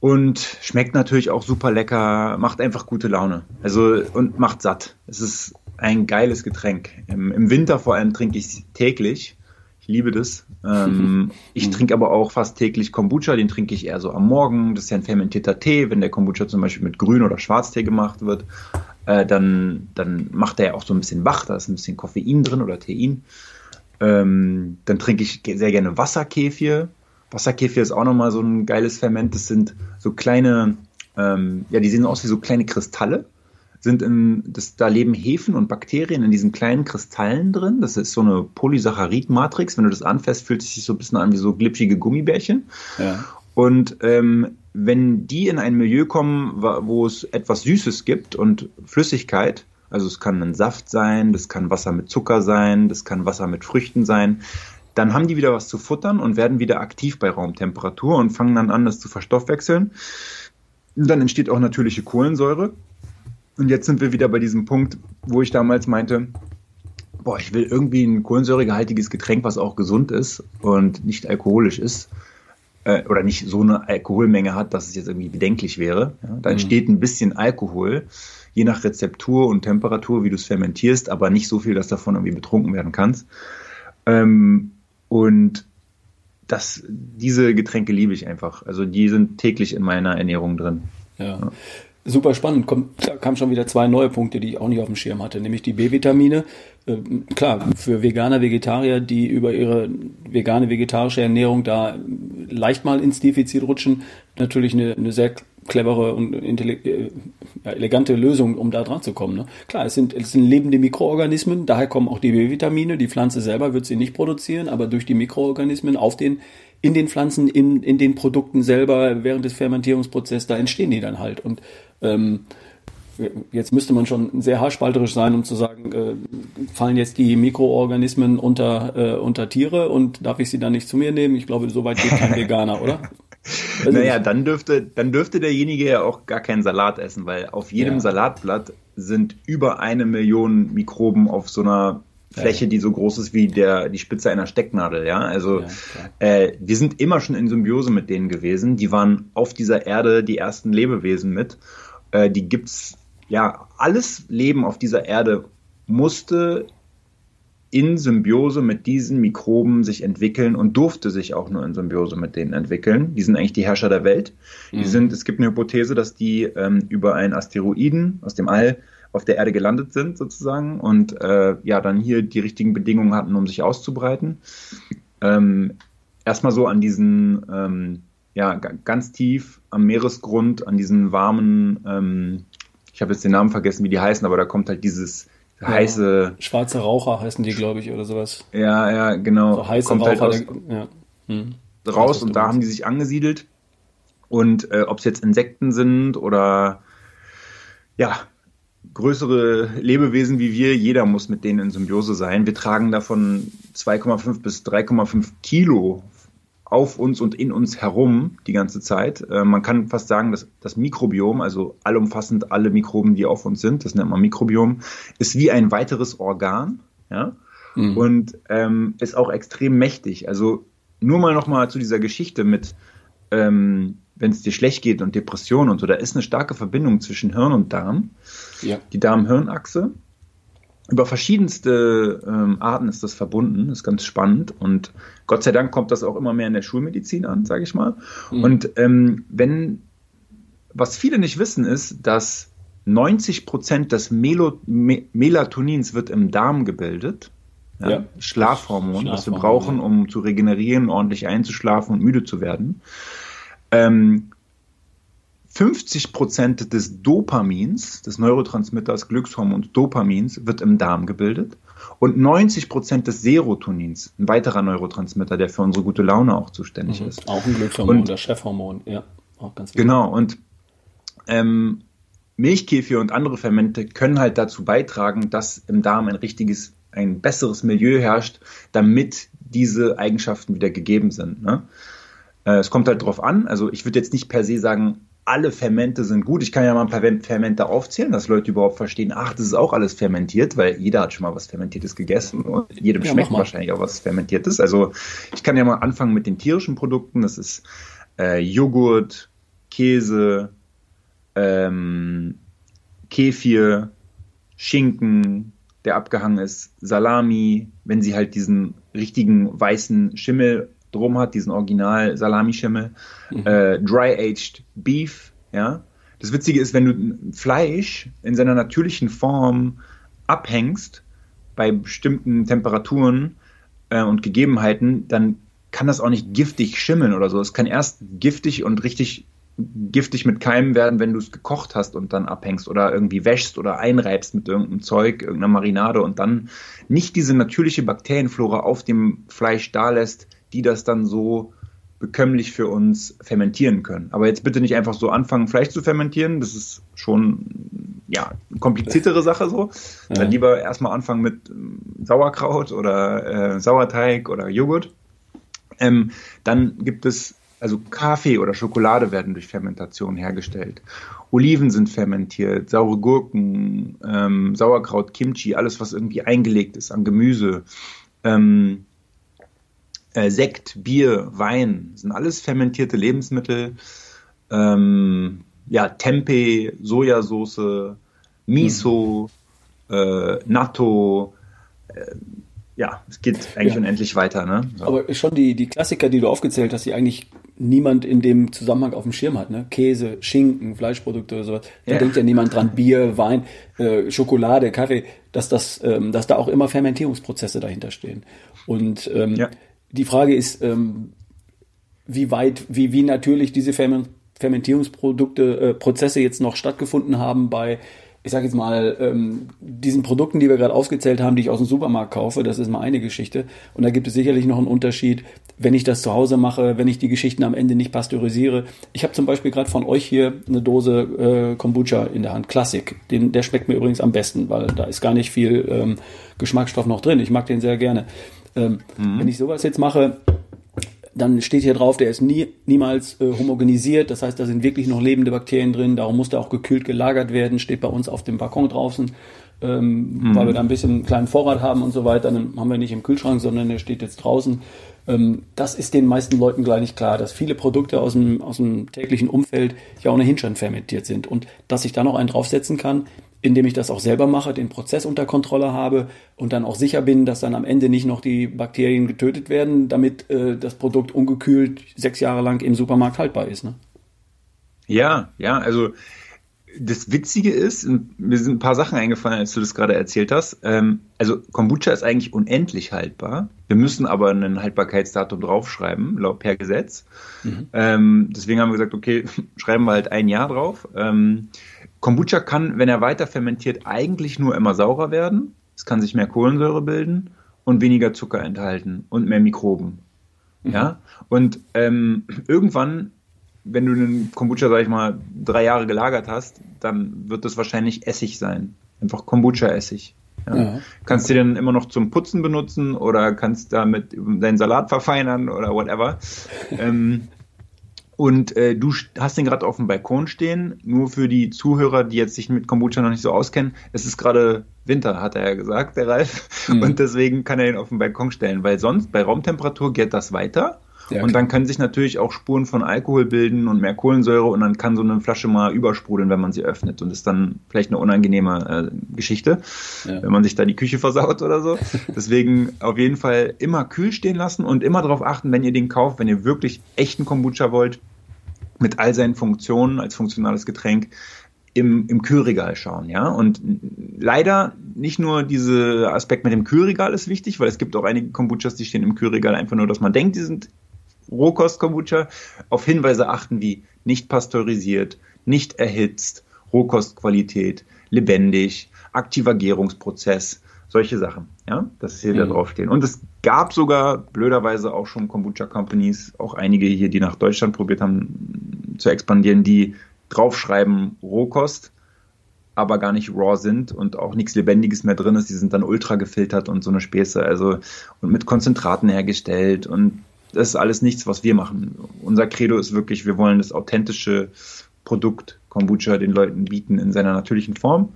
[SPEAKER 2] Und schmeckt natürlich auch super lecker, macht einfach gute Laune. Also und macht satt. Es ist ein geiles Getränk. Im, im Winter vor allem trinke ich es täglich. Ich liebe das. Ähm, ich trinke aber auch fast täglich Kombucha, den trinke ich eher so am Morgen. Das ist ja ein fermentierter Tee. Wenn der Kombucha zum Beispiel mit Grün- oder Schwarztee gemacht wird, äh, dann, dann macht er ja auch so ein bisschen wach. Da ist ein bisschen Koffein drin oder Tein. Ähm, dann trinke ich sehr gerne Wasserkefir. Wasserkefir ist auch nochmal so ein geiles Ferment. Das sind so kleine, ähm, ja, die sehen aus wie so kleine Kristalle. Sind in, das, da leben Hefen und Bakterien in diesen kleinen Kristallen drin. Das ist so eine Polysaccharid-Matrix. Wenn du das anfasst, fühlt es sich so ein bisschen an wie so glitschige Gummibärchen. Ja. Und ähm, wenn die in ein Milieu kommen, wo es etwas Süßes gibt und Flüssigkeit, also es kann ein Saft sein, das kann Wasser mit Zucker sein, das kann Wasser mit Früchten sein, dann haben die wieder was zu futtern und werden wieder aktiv bei Raumtemperatur und fangen dann an, das zu verstoffwechseln. Dann entsteht auch natürliche Kohlensäure. Und jetzt sind wir wieder bei diesem Punkt, wo ich damals meinte, boah, ich will irgendwie ein kohlensäuregehaltiges Getränk, was auch gesund ist und nicht alkoholisch ist äh, oder nicht so eine Alkoholmenge hat, dass es jetzt irgendwie bedenklich wäre. Ja, da mhm. entsteht ein bisschen Alkohol, je nach Rezeptur und Temperatur, wie du es fermentierst, aber nicht so viel, dass davon irgendwie betrunken werden kannst. Ähm, und das, diese Getränke liebe ich einfach. Also die sind täglich in meiner Ernährung drin.
[SPEAKER 1] Ja. Super spannend. Kommt, da kamen schon wieder zwei neue Punkte, die ich auch nicht auf dem Schirm hatte, nämlich die B-Vitamine. Äh, klar, für Veganer, Vegetarier, die über ihre vegane, vegetarische Ernährung da leicht mal ins Defizit rutschen, natürlich eine, eine sehr clevere und äh, ja, elegante Lösung, um da dran zu kommen. Ne? Klar, es sind, es sind lebende Mikroorganismen, daher kommen auch die B-Vitamine. Die Pflanze selber wird sie nicht produzieren, aber durch die Mikroorganismen auf den, in den Pflanzen, in, in den Produkten selber, während des Fermentierungsprozesses, da entstehen die dann halt. Und ähm, jetzt müsste man schon sehr haarspalterisch sein, um zu sagen, äh, fallen jetzt die Mikroorganismen unter, äh, unter Tiere und darf ich sie dann nicht zu mir nehmen? Ich glaube, so weit geht kein Veganer, oder?
[SPEAKER 2] Also naja, dann dürfte, dann dürfte derjenige ja auch gar keinen Salat essen, weil auf jedem ja. Salatblatt sind über eine Million Mikroben auf so einer Fläche, die so groß ist wie der, die Spitze einer Stecknadel, ja. Also ja, äh, wir sind immer schon in Symbiose mit denen gewesen. Die waren auf dieser Erde die ersten Lebewesen mit. Äh, die gibt's, ja, alles Leben auf dieser Erde musste in Symbiose mit diesen Mikroben sich entwickeln und durfte sich auch nur in Symbiose mit denen entwickeln. Die sind eigentlich die Herrscher der Welt. Mhm. Die sind, es gibt eine Hypothese, dass die ähm, über einen Asteroiden aus dem All auf der Erde gelandet sind sozusagen und äh, ja dann hier die richtigen Bedingungen hatten, um sich auszubreiten. Ähm, erstmal so an diesen ähm, ja ganz tief am Meeresgrund, an diesen warmen, ähm, ich habe jetzt den Namen vergessen, wie die heißen, aber da kommt halt dieses heiße.
[SPEAKER 1] Schwarze Raucher heißen die, glaube ich, oder sowas.
[SPEAKER 2] Ja, ja, genau. So heiße Kommt Raucher. Halt aus, ja. hm. Raus und da haben die sich angesiedelt. Und äh, ob es jetzt Insekten sind oder ja, größere Lebewesen wie wir, jeder muss mit denen in Symbiose sein. Wir tragen davon 2,5 bis 3,5 Kilo auf uns und in uns herum die ganze Zeit. Äh, man kann fast sagen, dass das Mikrobiom, also allumfassend alle Mikroben, die auf uns sind, das nennt man Mikrobiom, ist wie ein weiteres Organ, ja, mhm. und ähm, ist auch extrem mächtig. Also nur mal nochmal zu dieser Geschichte mit, ähm, wenn es dir schlecht geht und Depression und so, da ist eine starke Verbindung zwischen Hirn und Darm. Ja. Die Darm-Hirn-Achse über verschiedenste ähm, Arten ist das verbunden, das ist ganz spannend und Gott sei Dank kommt das auch immer mehr in der Schulmedizin an, sage ich mal. Mhm. Und ähm, wenn, was viele nicht wissen, ist, dass 90 Prozent des Melo Me Melatonins wird im Darm gebildet. Ja, ja. Schlafhormon, Schlafhormon, was wir brauchen, um zu regenerieren, ordentlich einzuschlafen und müde zu werden. Ähm, 50 Prozent des Dopamins, des Neurotransmitters Glückshormons Dopamins, wird im Darm gebildet und 90 Prozent des Serotonins, ein weiterer Neurotransmitter, der für unsere gute Laune auch zuständig mhm. ist.
[SPEAKER 1] Auch ein Glückshormon, und, das Chefhormon, ja,
[SPEAKER 2] auch ganz wichtig. Genau, und ähm, Milchkäfige und andere Fermente können halt dazu beitragen, dass im Darm ein richtiges, ein besseres Milieu herrscht, damit diese Eigenschaften wieder gegeben sind. Ne? Äh, es kommt halt drauf an. Also ich würde jetzt nicht per se sagen, alle Fermente sind gut. Ich kann ja mal ein paar Fermente aufzählen, dass Leute überhaupt verstehen, ach, das ist auch alles fermentiert, weil jeder hat schon mal was Fermentiertes gegessen und jedem ja, schmeckt wahrscheinlich auch was Fermentiertes. Also ich kann ja mal anfangen mit den tierischen Produkten. Das ist äh, Joghurt, Käse, ähm, Kefir, Schinken, der abgehangen ist, Salami, wenn sie halt diesen richtigen weißen Schimmel drum hat, diesen Original Salamischimmel, mhm. äh, Dry-Aged Beef, ja. Das Witzige ist, wenn du Fleisch in seiner natürlichen Form abhängst, bei bestimmten Temperaturen äh, und Gegebenheiten, dann kann das auch nicht giftig schimmeln oder so. Es kann erst giftig und richtig giftig mit Keimen werden, wenn du es gekocht hast und dann abhängst oder irgendwie wäschst oder einreibst mit irgendeinem Zeug, irgendeiner Marinade und dann nicht diese natürliche Bakterienflora auf dem Fleisch da lässt, die das dann so bekömmlich für uns fermentieren können. Aber jetzt bitte nicht einfach so anfangen, Fleisch zu fermentieren. Das ist schon ja eine kompliziertere Sache so. Ja. Dann lieber erstmal anfangen mit ähm, Sauerkraut oder äh, Sauerteig oder Joghurt. Ähm, dann gibt es also Kaffee oder Schokolade werden durch Fermentation hergestellt. Oliven sind fermentiert, saure Gurken, ähm, Sauerkraut, Kimchi, alles was irgendwie eingelegt ist an Gemüse. Ähm, äh, Sekt, Bier, Wein, sind alles fermentierte Lebensmittel. Ähm, ja, Tempeh, Sojasauce, Miso, mhm. äh, Natto. Äh, ja, es geht eigentlich ja. unendlich weiter. Ne?
[SPEAKER 1] So. Aber schon die, die Klassiker, die du aufgezählt hast, die eigentlich niemand in dem Zusammenhang auf dem Schirm hat. Ne? Käse, Schinken, Fleischprodukte oder sowas. Da ja. denkt ja niemand dran. Bier, Wein, äh, Schokolade, Kaffee, dass, das, ähm, dass da auch immer Fermentierungsprozesse dahinter stehen. Und ähm, ja die Frage ist, ähm, wie weit, wie, wie natürlich diese Fermentierungsprodukte, äh, Prozesse jetzt noch stattgefunden haben bei, ich sage jetzt mal, ähm, diesen Produkten, die wir gerade aufgezählt haben, die ich aus dem Supermarkt kaufe, das ist mal eine Geschichte. Und da gibt es sicherlich noch einen Unterschied, wenn ich das zu Hause mache, wenn ich die Geschichten am Ende nicht pasteurisiere. Ich habe zum Beispiel gerade von euch hier eine Dose äh, Kombucha in der Hand, Klassik. Den, der schmeckt mir übrigens am besten, weil da ist gar nicht viel ähm, Geschmacksstoff noch drin. Ich mag den sehr gerne. Ähm, mhm. Wenn ich sowas jetzt mache, dann steht hier drauf, der ist nie, niemals äh, homogenisiert. Das heißt, da sind wirklich noch lebende Bakterien drin. Darum muss der auch gekühlt gelagert werden. Steht bei uns auf dem Balkon draußen, ähm, mhm. weil wir da ein bisschen einen kleinen Vorrat haben und so weiter. Dann haben wir nicht im Kühlschrank, sondern der steht jetzt draußen. Ähm, das ist den meisten Leuten gleich nicht klar, dass viele Produkte aus dem, aus dem täglichen Umfeld ja ohnehin schon fermentiert sind. Und dass ich da noch einen draufsetzen kann, indem ich das auch selber mache, den Prozess unter Kontrolle habe und dann auch sicher bin, dass dann am Ende nicht noch die Bakterien getötet werden, damit äh, das Produkt ungekühlt sechs Jahre lang im Supermarkt haltbar ist. Ne?
[SPEAKER 2] Ja, ja, also das Witzige ist, mir sind ein paar Sachen eingefallen, als du das gerade erzählt hast. Ähm, also Kombucha ist eigentlich unendlich haltbar. Wir müssen aber ein Haltbarkeitsdatum draufschreiben, laut per Gesetz. Mhm. Ähm, deswegen haben wir gesagt, okay, schreiben wir halt ein Jahr drauf. Ähm, Kombucha kann, wenn er weiter fermentiert, eigentlich nur immer saurer werden. Es kann sich mehr Kohlensäure bilden und weniger Zucker enthalten und mehr Mikroben. Mhm. Ja, und ähm, irgendwann, wenn du einen Kombucha, sag ich mal, drei Jahre gelagert hast, dann wird das wahrscheinlich Essig sein. Einfach Kombucha-Essig. Ja. Ja. Kannst du den immer noch zum Putzen benutzen oder kannst damit deinen Salat verfeinern oder whatever. ähm, und äh, du hast den gerade auf dem Balkon stehen. Nur für die Zuhörer, die jetzt sich mit Kombucha noch nicht so auskennen, es ist gerade Winter, hat er ja gesagt, der Ralf. Mhm. Und deswegen kann er ihn auf den Balkon stellen, weil sonst bei Raumtemperatur geht das weiter. Ja, und dann können sich natürlich auch Spuren von Alkohol bilden und mehr Kohlensäure und dann kann so eine Flasche mal übersprudeln, wenn man sie öffnet. Und das ist dann vielleicht eine unangenehme äh, Geschichte, ja. wenn man sich da die Küche versaut oder so. Deswegen auf jeden Fall immer kühl stehen lassen und immer darauf achten, wenn ihr den kauft, wenn ihr wirklich echten Kombucha wollt, mit all seinen Funktionen als funktionales Getränk, im, im Kühlregal schauen, ja. Und leider nicht nur dieser Aspekt mit dem Kühlregal ist wichtig, weil es gibt auch einige Kombuchas, die stehen im Kühlregal einfach nur, dass man denkt, die sind Rohkost-Kombucha auf Hinweise achten wie nicht pasteurisiert, nicht erhitzt, Rohkostqualität, lebendig, aktiver Gärungsprozess, solche Sachen, ja, dass hier mhm. da draufstehen. Und es gab sogar blöderweise auch schon Kombucha Companies, auch einige hier, die nach Deutschland probiert haben zu expandieren, die draufschreiben Rohkost, aber gar nicht raw sind und auch nichts Lebendiges mehr drin ist. Die sind dann ultra gefiltert und so eine Späße, also und mit Konzentraten hergestellt und das ist alles nichts, was wir machen. Unser Credo ist wirklich, wir wollen das authentische Produkt Kombucha den Leuten bieten in seiner natürlichen Form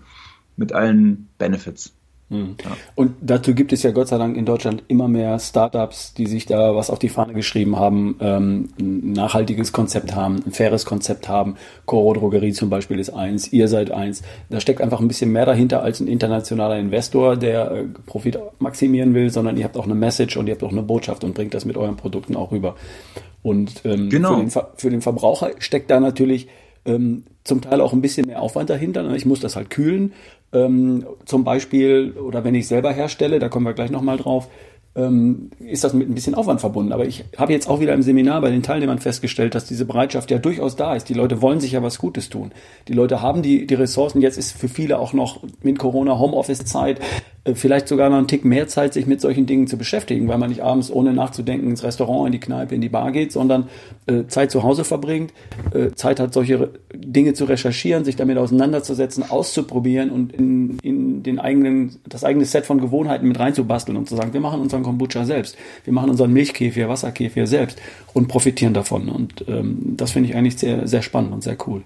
[SPEAKER 2] mit allen Benefits.
[SPEAKER 1] Mhm. Ja. Und dazu gibt es ja Gott sei Dank in Deutschland immer mehr Startups, die sich da was auf die Fahne geschrieben haben, ähm, ein nachhaltiges Konzept haben, ein faires Konzept haben. Coro Drogerie zum Beispiel ist eins, ihr seid eins. Da steckt einfach ein bisschen mehr dahinter als ein internationaler Investor, der äh, Profit maximieren will, sondern ihr habt auch eine Message und ihr habt auch eine Botschaft und bringt das mit euren Produkten auch rüber. Und ähm, genau. für, den für den Verbraucher steckt da natürlich ähm, zum Teil auch ein bisschen mehr Aufwand dahinter. Ich muss das halt kühlen ähm, zum Beispiel, oder wenn ich selber herstelle, da kommen wir gleich nochmal drauf, ähm, ist das mit ein bisschen Aufwand verbunden. Aber ich habe jetzt auch wieder im Seminar bei den Teilnehmern festgestellt, dass diese Bereitschaft ja durchaus da ist. Die Leute wollen sich ja was Gutes tun. Die Leute haben die, die Ressourcen. Jetzt ist für viele auch noch mit Corona Homeoffice-Zeit äh, vielleicht sogar noch einen Tick mehr Zeit, sich mit solchen Dingen zu beschäftigen, weil man nicht abends ohne nachzudenken ins Restaurant, in die Kneipe, in die Bar geht, sondern äh, Zeit zu Hause verbringt, äh, Zeit hat, solche Dinge zu recherchieren, sich damit auseinanderzusetzen, auszuprobieren und in, in den eigenen, das eigene Set von Gewohnheiten mit reinzubasteln und zu sagen, wir machen unseren Kombucha selbst, wir machen unseren Milchkäfir, Wasserkäfir selbst und profitieren davon. Und ähm, das finde ich eigentlich sehr, sehr spannend und sehr cool.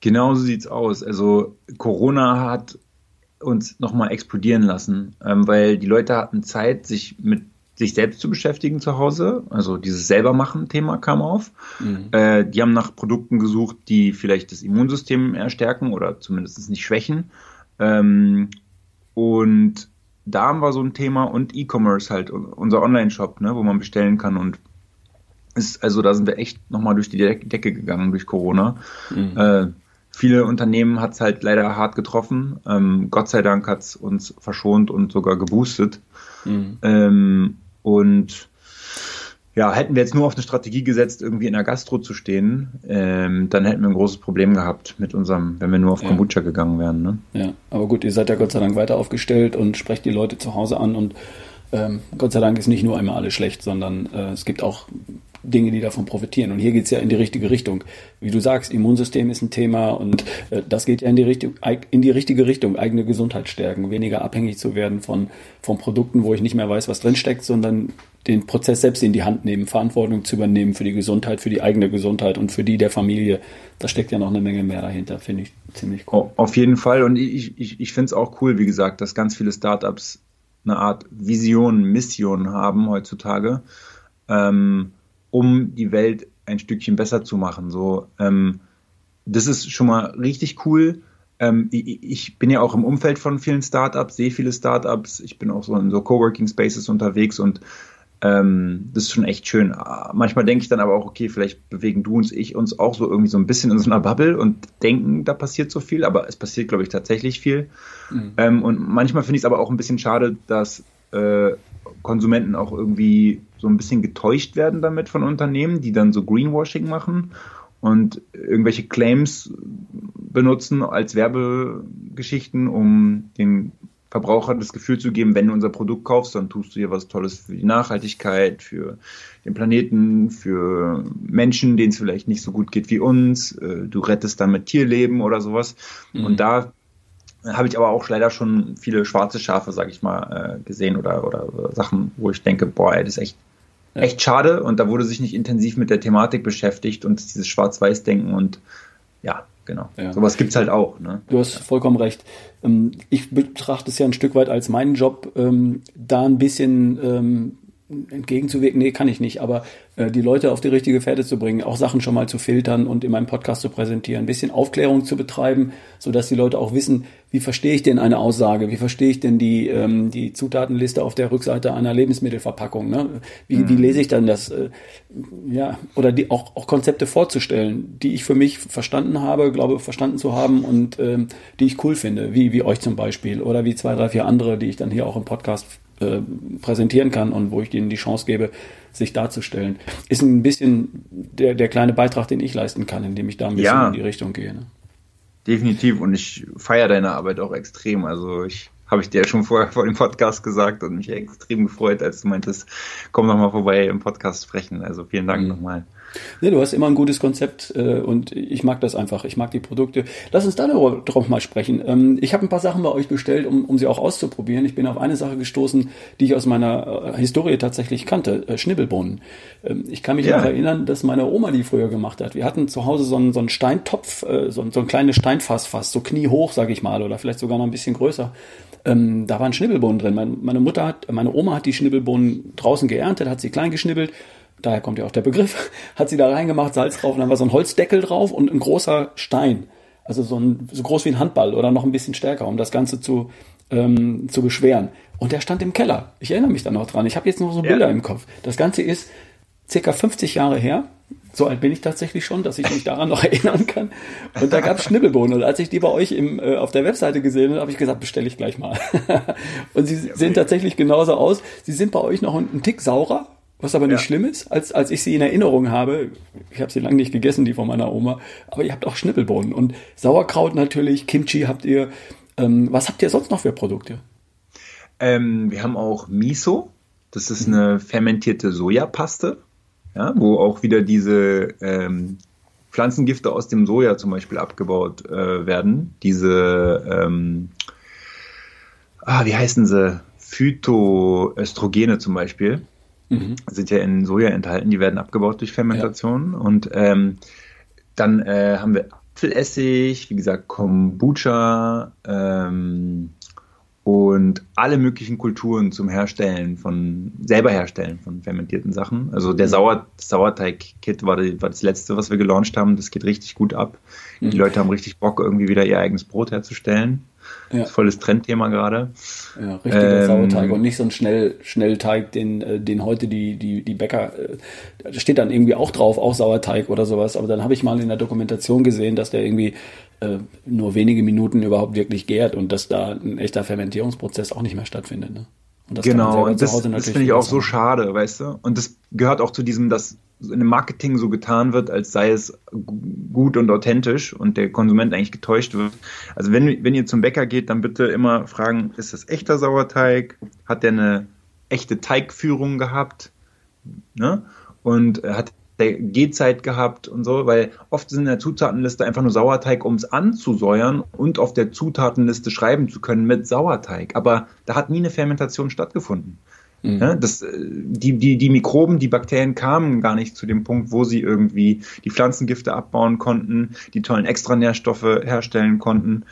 [SPEAKER 2] Genau so sieht's aus. Also Corona hat uns nochmal explodieren lassen, ähm, weil die Leute hatten Zeit, sich mit sich selbst zu beschäftigen zu Hause. Also dieses Selbermachen-Thema kam auf. Mhm. Äh, die haben nach Produkten gesucht, die vielleicht das Immunsystem erstärken oder zumindest nicht schwächen. Ähm, und da haben wir so ein Thema und E-Commerce halt, unser Online-Shop, ne, wo man bestellen kann und ist, also da sind wir echt nochmal durch die Decke gegangen durch Corona. Mhm. Äh, viele Unternehmen hat es halt leider hart getroffen. Ähm, Gott sei Dank hat es uns verschont und sogar geboostet. Mhm. Ähm, und ja, hätten wir jetzt nur auf eine Strategie gesetzt, irgendwie in der Gastro zu stehen, ähm, dann hätten wir ein großes Problem gehabt mit unserem, wenn wir nur auf ja. Kombucha gegangen wären. Ne?
[SPEAKER 1] Ja, aber gut, ihr seid ja Gott sei Dank weiter aufgestellt und sprecht die Leute zu Hause an und ähm, Gott sei Dank ist nicht nur einmal alles schlecht, sondern äh, es gibt auch Dinge, die davon profitieren. Und hier geht es ja in die richtige Richtung. Wie du sagst, Immunsystem ist ein Thema und äh, das geht ja in die, Richtung, in die richtige Richtung. Eigene Gesundheit stärken, weniger abhängig zu werden von, von Produkten, wo ich nicht mehr weiß, was drinsteckt, sondern den Prozess selbst in die Hand nehmen, Verantwortung zu übernehmen für die Gesundheit, für die eigene Gesundheit und für die der Familie. Da steckt ja noch eine Menge mehr dahinter, finde ich ziemlich
[SPEAKER 2] cool. Auf jeden Fall. Und ich, ich, ich finde es auch cool, wie gesagt, dass ganz viele Startups eine Art Vision, Mission haben heutzutage. Ähm, um die Welt ein Stückchen besser zu machen. So, ähm, das ist schon mal richtig cool. Ähm, ich, ich, bin ja auch im Umfeld von vielen Startups, sehe viele Startups. Ich bin auch so in so Coworking Spaces unterwegs und ähm, das ist schon echt schön. Manchmal denke ich dann aber auch, okay, vielleicht bewegen du und ich uns auch so irgendwie so ein bisschen in so einer Bubble und denken, da passiert so viel, aber es passiert, glaube ich, tatsächlich viel. Mhm. Ähm, und manchmal finde ich es aber auch ein bisschen schade, dass äh, Konsumenten auch irgendwie so ein bisschen getäuscht werden damit von Unternehmen, die dann so Greenwashing machen und irgendwelche Claims benutzen als Werbegeschichten, um den Verbrauchern das Gefühl zu geben, wenn du unser Produkt kaufst, dann tust du hier was Tolles für die Nachhaltigkeit, für den Planeten, für Menschen, denen es vielleicht nicht so gut geht wie uns. Äh, du rettest damit Tierleben oder sowas. Mhm. Und da habe ich aber auch leider schon viele schwarze Schafe, sag ich mal, äh, gesehen oder, oder Sachen, wo ich denke, boah, ey, das ist echt, ja. echt schade und da wurde sich nicht intensiv mit der Thematik beschäftigt und dieses Schwarz-Weiß-Denken und ja, genau. Ja. Sowas gibt es halt auch. Ne?
[SPEAKER 1] Du hast vollkommen recht. Ähm, ich betrachte es ja ein Stück weit als meinen Job, ähm, da ein bisschen ähm, entgegenzuwirken, nee, kann ich nicht, aber äh, die Leute auf die richtige Fährte zu bringen, auch Sachen schon mal zu filtern und in meinem Podcast zu präsentieren, ein bisschen Aufklärung zu betreiben, so dass die Leute auch wissen, wie verstehe ich denn eine Aussage, wie verstehe ich denn die, ähm, die Zutatenliste auf der Rückseite einer Lebensmittelverpackung, ne? wie, mhm. wie lese ich dann das, äh, ja, oder die auch, auch Konzepte vorzustellen, die ich für mich verstanden habe, glaube verstanden zu haben und ähm, die ich cool finde, wie, wie euch zum Beispiel oder wie zwei, drei, vier andere, die ich dann hier auch im Podcast äh, präsentieren kann und wo ich denen die Chance gebe, sich darzustellen. Ist ein bisschen der, der kleine Beitrag, den ich leisten kann, indem ich da ein bisschen ja, in die Richtung gehe. Ne?
[SPEAKER 2] Definitiv und ich feiere deine Arbeit auch extrem. Also ich habe ich dir schon vorher vor dem Podcast gesagt und mich extrem gefreut, als du meintest, komm noch mal vorbei im Podcast sprechen. Also vielen Dank mhm. nochmal.
[SPEAKER 1] Nee, du hast immer ein gutes Konzept äh, und ich mag das einfach. Ich mag die Produkte. Lass uns da drauf mal sprechen. Ähm, ich habe ein paar Sachen bei euch bestellt, um, um sie auch auszuprobieren. Ich bin auf eine Sache gestoßen, die ich aus meiner äh, Historie tatsächlich kannte. Äh, Schnibbelbohnen. Ähm, ich kann mich ja. noch erinnern, dass meine Oma die früher gemacht hat. Wir hatten zu Hause so einen, so einen Steintopf, äh, so, so ein kleines Steinfass fast, so kniehoch, sage ich mal, oder vielleicht sogar noch ein bisschen größer. Ähm, da waren Schnibbelbohnen drin. Meine, meine Mutter hat, meine Oma hat die Schnibbelbohnen draußen geerntet, hat sie klein geschnibbelt daher kommt ja auch der Begriff, hat sie da reingemacht, Salz drauf und dann war so ein Holzdeckel drauf und ein großer Stein. Also so, ein, so groß wie ein Handball oder noch ein bisschen stärker, um das Ganze zu, ähm, zu beschweren. Und der stand im Keller. Ich erinnere mich da noch dran. Ich habe jetzt noch so Bilder ja. im Kopf. Das Ganze ist circa 50 Jahre her. So alt bin ich tatsächlich schon, dass ich mich daran noch erinnern kann. Und da gab es Schnibbelbohnen. Und als ich die bei euch im, äh, auf der Webseite gesehen habe, habe ich gesagt, bestelle ich gleich mal. und sie sehen tatsächlich genauso aus. Sie sind bei euch noch ein Tick saurer, was aber nicht ja. schlimm ist, als, als ich sie in Erinnerung habe. Ich habe sie lange nicht gegessen, die von meiner Oma. Aber ihr habt auch Schnippelbohnen und Sauerkraut natürlich, Kimchi habt ihr. Ähm, was habt ihr sonst noch für Produkte?
[SPEAKER 2] Ähm, wir haben auch Miso. Das ist eine fermentierte Sojapaste, ja, wo auch wieder diese ähm, Pflanzengifte aus dem Soja zum Beispiel abgebaut äh, werden. Diese, ähm, ah, wie heißen sie? Phytoöstrogene zum Beispiel mhm. sind ja in Soja enthalten, die werden abgebaut durch Fermentation. Ja. Und ähm, dann äh, haben wir Apfelessig, wie gesagt, Kombucha ähm, und alle möglichen Kulturen zum Herstellen von, selber herstellen von fermentierten Sachen. Also der mhm. Sauer, Sauerteig-Kit war, war, das letzte, was wir gelauncht haben. Das geht richtig gut ab. Mhm. Die Leute haben richtig Bock, irgendwie wieder ihr eigenes Brot herzustellen. Ja. Volles Trendthema gerade.
[SPEAKER 1] Ja, richtiger ähm, Sauerteig und nicht so ein Schnell, Schnellteig, den, äh, den heute die, die, die Bäcker, äh, da steht dann irgendwie auch drauf, auch Sauerteig oder sowas. Aber dann habe ich mal in der Dokumentation gesehen, dass der irgendwie äh, nur wenige Minuten überhaupt wirklich gärt und dass da ein echter Fermentierungsprozess auch nicht mehr stattfindet. Ne?
[SPEAKER 2] Und das genau, und das, das finde ich auch so schade, weißt du? Und das gehört auch zu diesem, dass in dem Marketing so getan wird, als sei es gut und authentisch und der Konsument eigentlich getäuscht wird. Also wenn, wenn ihr zum Bäcker geht, dann bitte immer fragen, ist das echter Sauerteig? Hat der eine echte Teigführung gehabt? Ne? Und hat der Gehzeit gehabt und so, weil oft sind in der Zutatenliste einfach nur Sauerteig, um es anzusäuern und auf der Zutatenliste schreiben zu können mit Sauerteig. Aber da hat nie eine Fermentation stattgefunden. Mhm. Ja, das, äh, die, die, die Mikroben, die Bakterien kamen gar nicht zu dem Punkt, wo sie irgendwie die Pflanzengifte abbauen konnten, die tollen Extranährstoffe herstellen konnten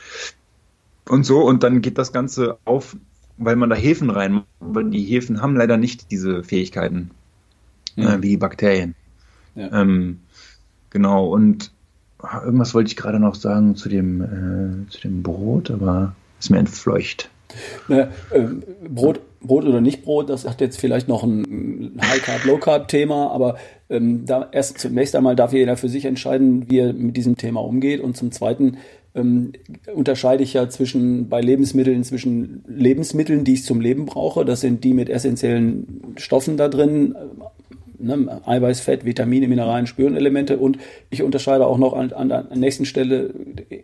[SPEAKER 2] und so. Und dann geht das Ganze auf, weil man da Hefen rein, weil die Hefen haben leider nicht diese Fähigkeiten mhm. äh, wie Bakterien. Ja. Ähm, genau, und irgendwas wollte ich gerade noch sagen zu dem, äh, zu dem Brot, aber ist mir entfleucht.
[SPEAKER 1] Naja, äh, Brot, Brot oder nicht Brot, das hat jetzt vielleicht noch ein High-Carb, Low-Carb-Thema, aber ähm, da erst zunächst einmal darf jeder für sich entscheiden, wie er mit diesem Thema umgeht und zum Zweiten ähm, unterscheide ich ja zwischen bei Lebensmitteln zwischen Lebensmitteln, die ich zum Leben brauche, das sind die mit essentiellen Stoffen da drin, ne, Eiweiß, Fett, Vitamine, Mineralien, Spurenelemente und ich unterscheide auch noch an, an der nächsten Stelle,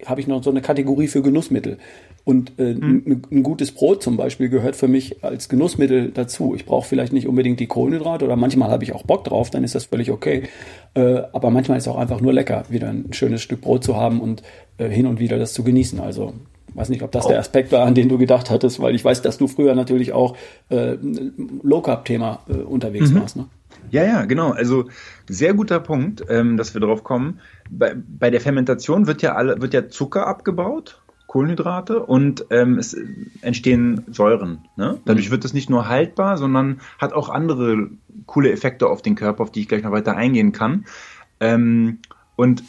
[SPEAKER 1] habe ich noch so eine Kategorie für Genussmittel. Und äh, hm. ein, ein, gutes Brot zum Beispiel gehört für mich als Genussmittel dazu. Ich brauche vielleicht nicht unbedingt die Kohlenhydrate oder manchmal habe ich auch Bock drauf, dann ist das völlig okay. Äh, aber manchmal ist es auch einfach nur lecker, wieder ein schönes Stück Brot zu haben und äh, hin und wieder das zu genießen. Also weiß nicht, ob das oh. der Aspekt war, an den du gedacht hattest, weil ich weiß, dass du früher natürlich auch äh, Low Carb Thema äh, unterwegs mhm. warst. Ne?
[SPEAKER 2] Ja, ja, genau. Also sehr guter Punkt, ähm, dass wir darauf kommen. Bei, bei der Fermentation wird ja alle, wird ja Zucker abgebaut, Kohlenhydrate und ähm, es entstehen Säuren. Ne? Dadurch mhm. wird es nicht nur haltbar, sondern hat auch andere coole Effekte auf den Körper, auf die ich gleich noch weiter eingehen kann. Ähm, und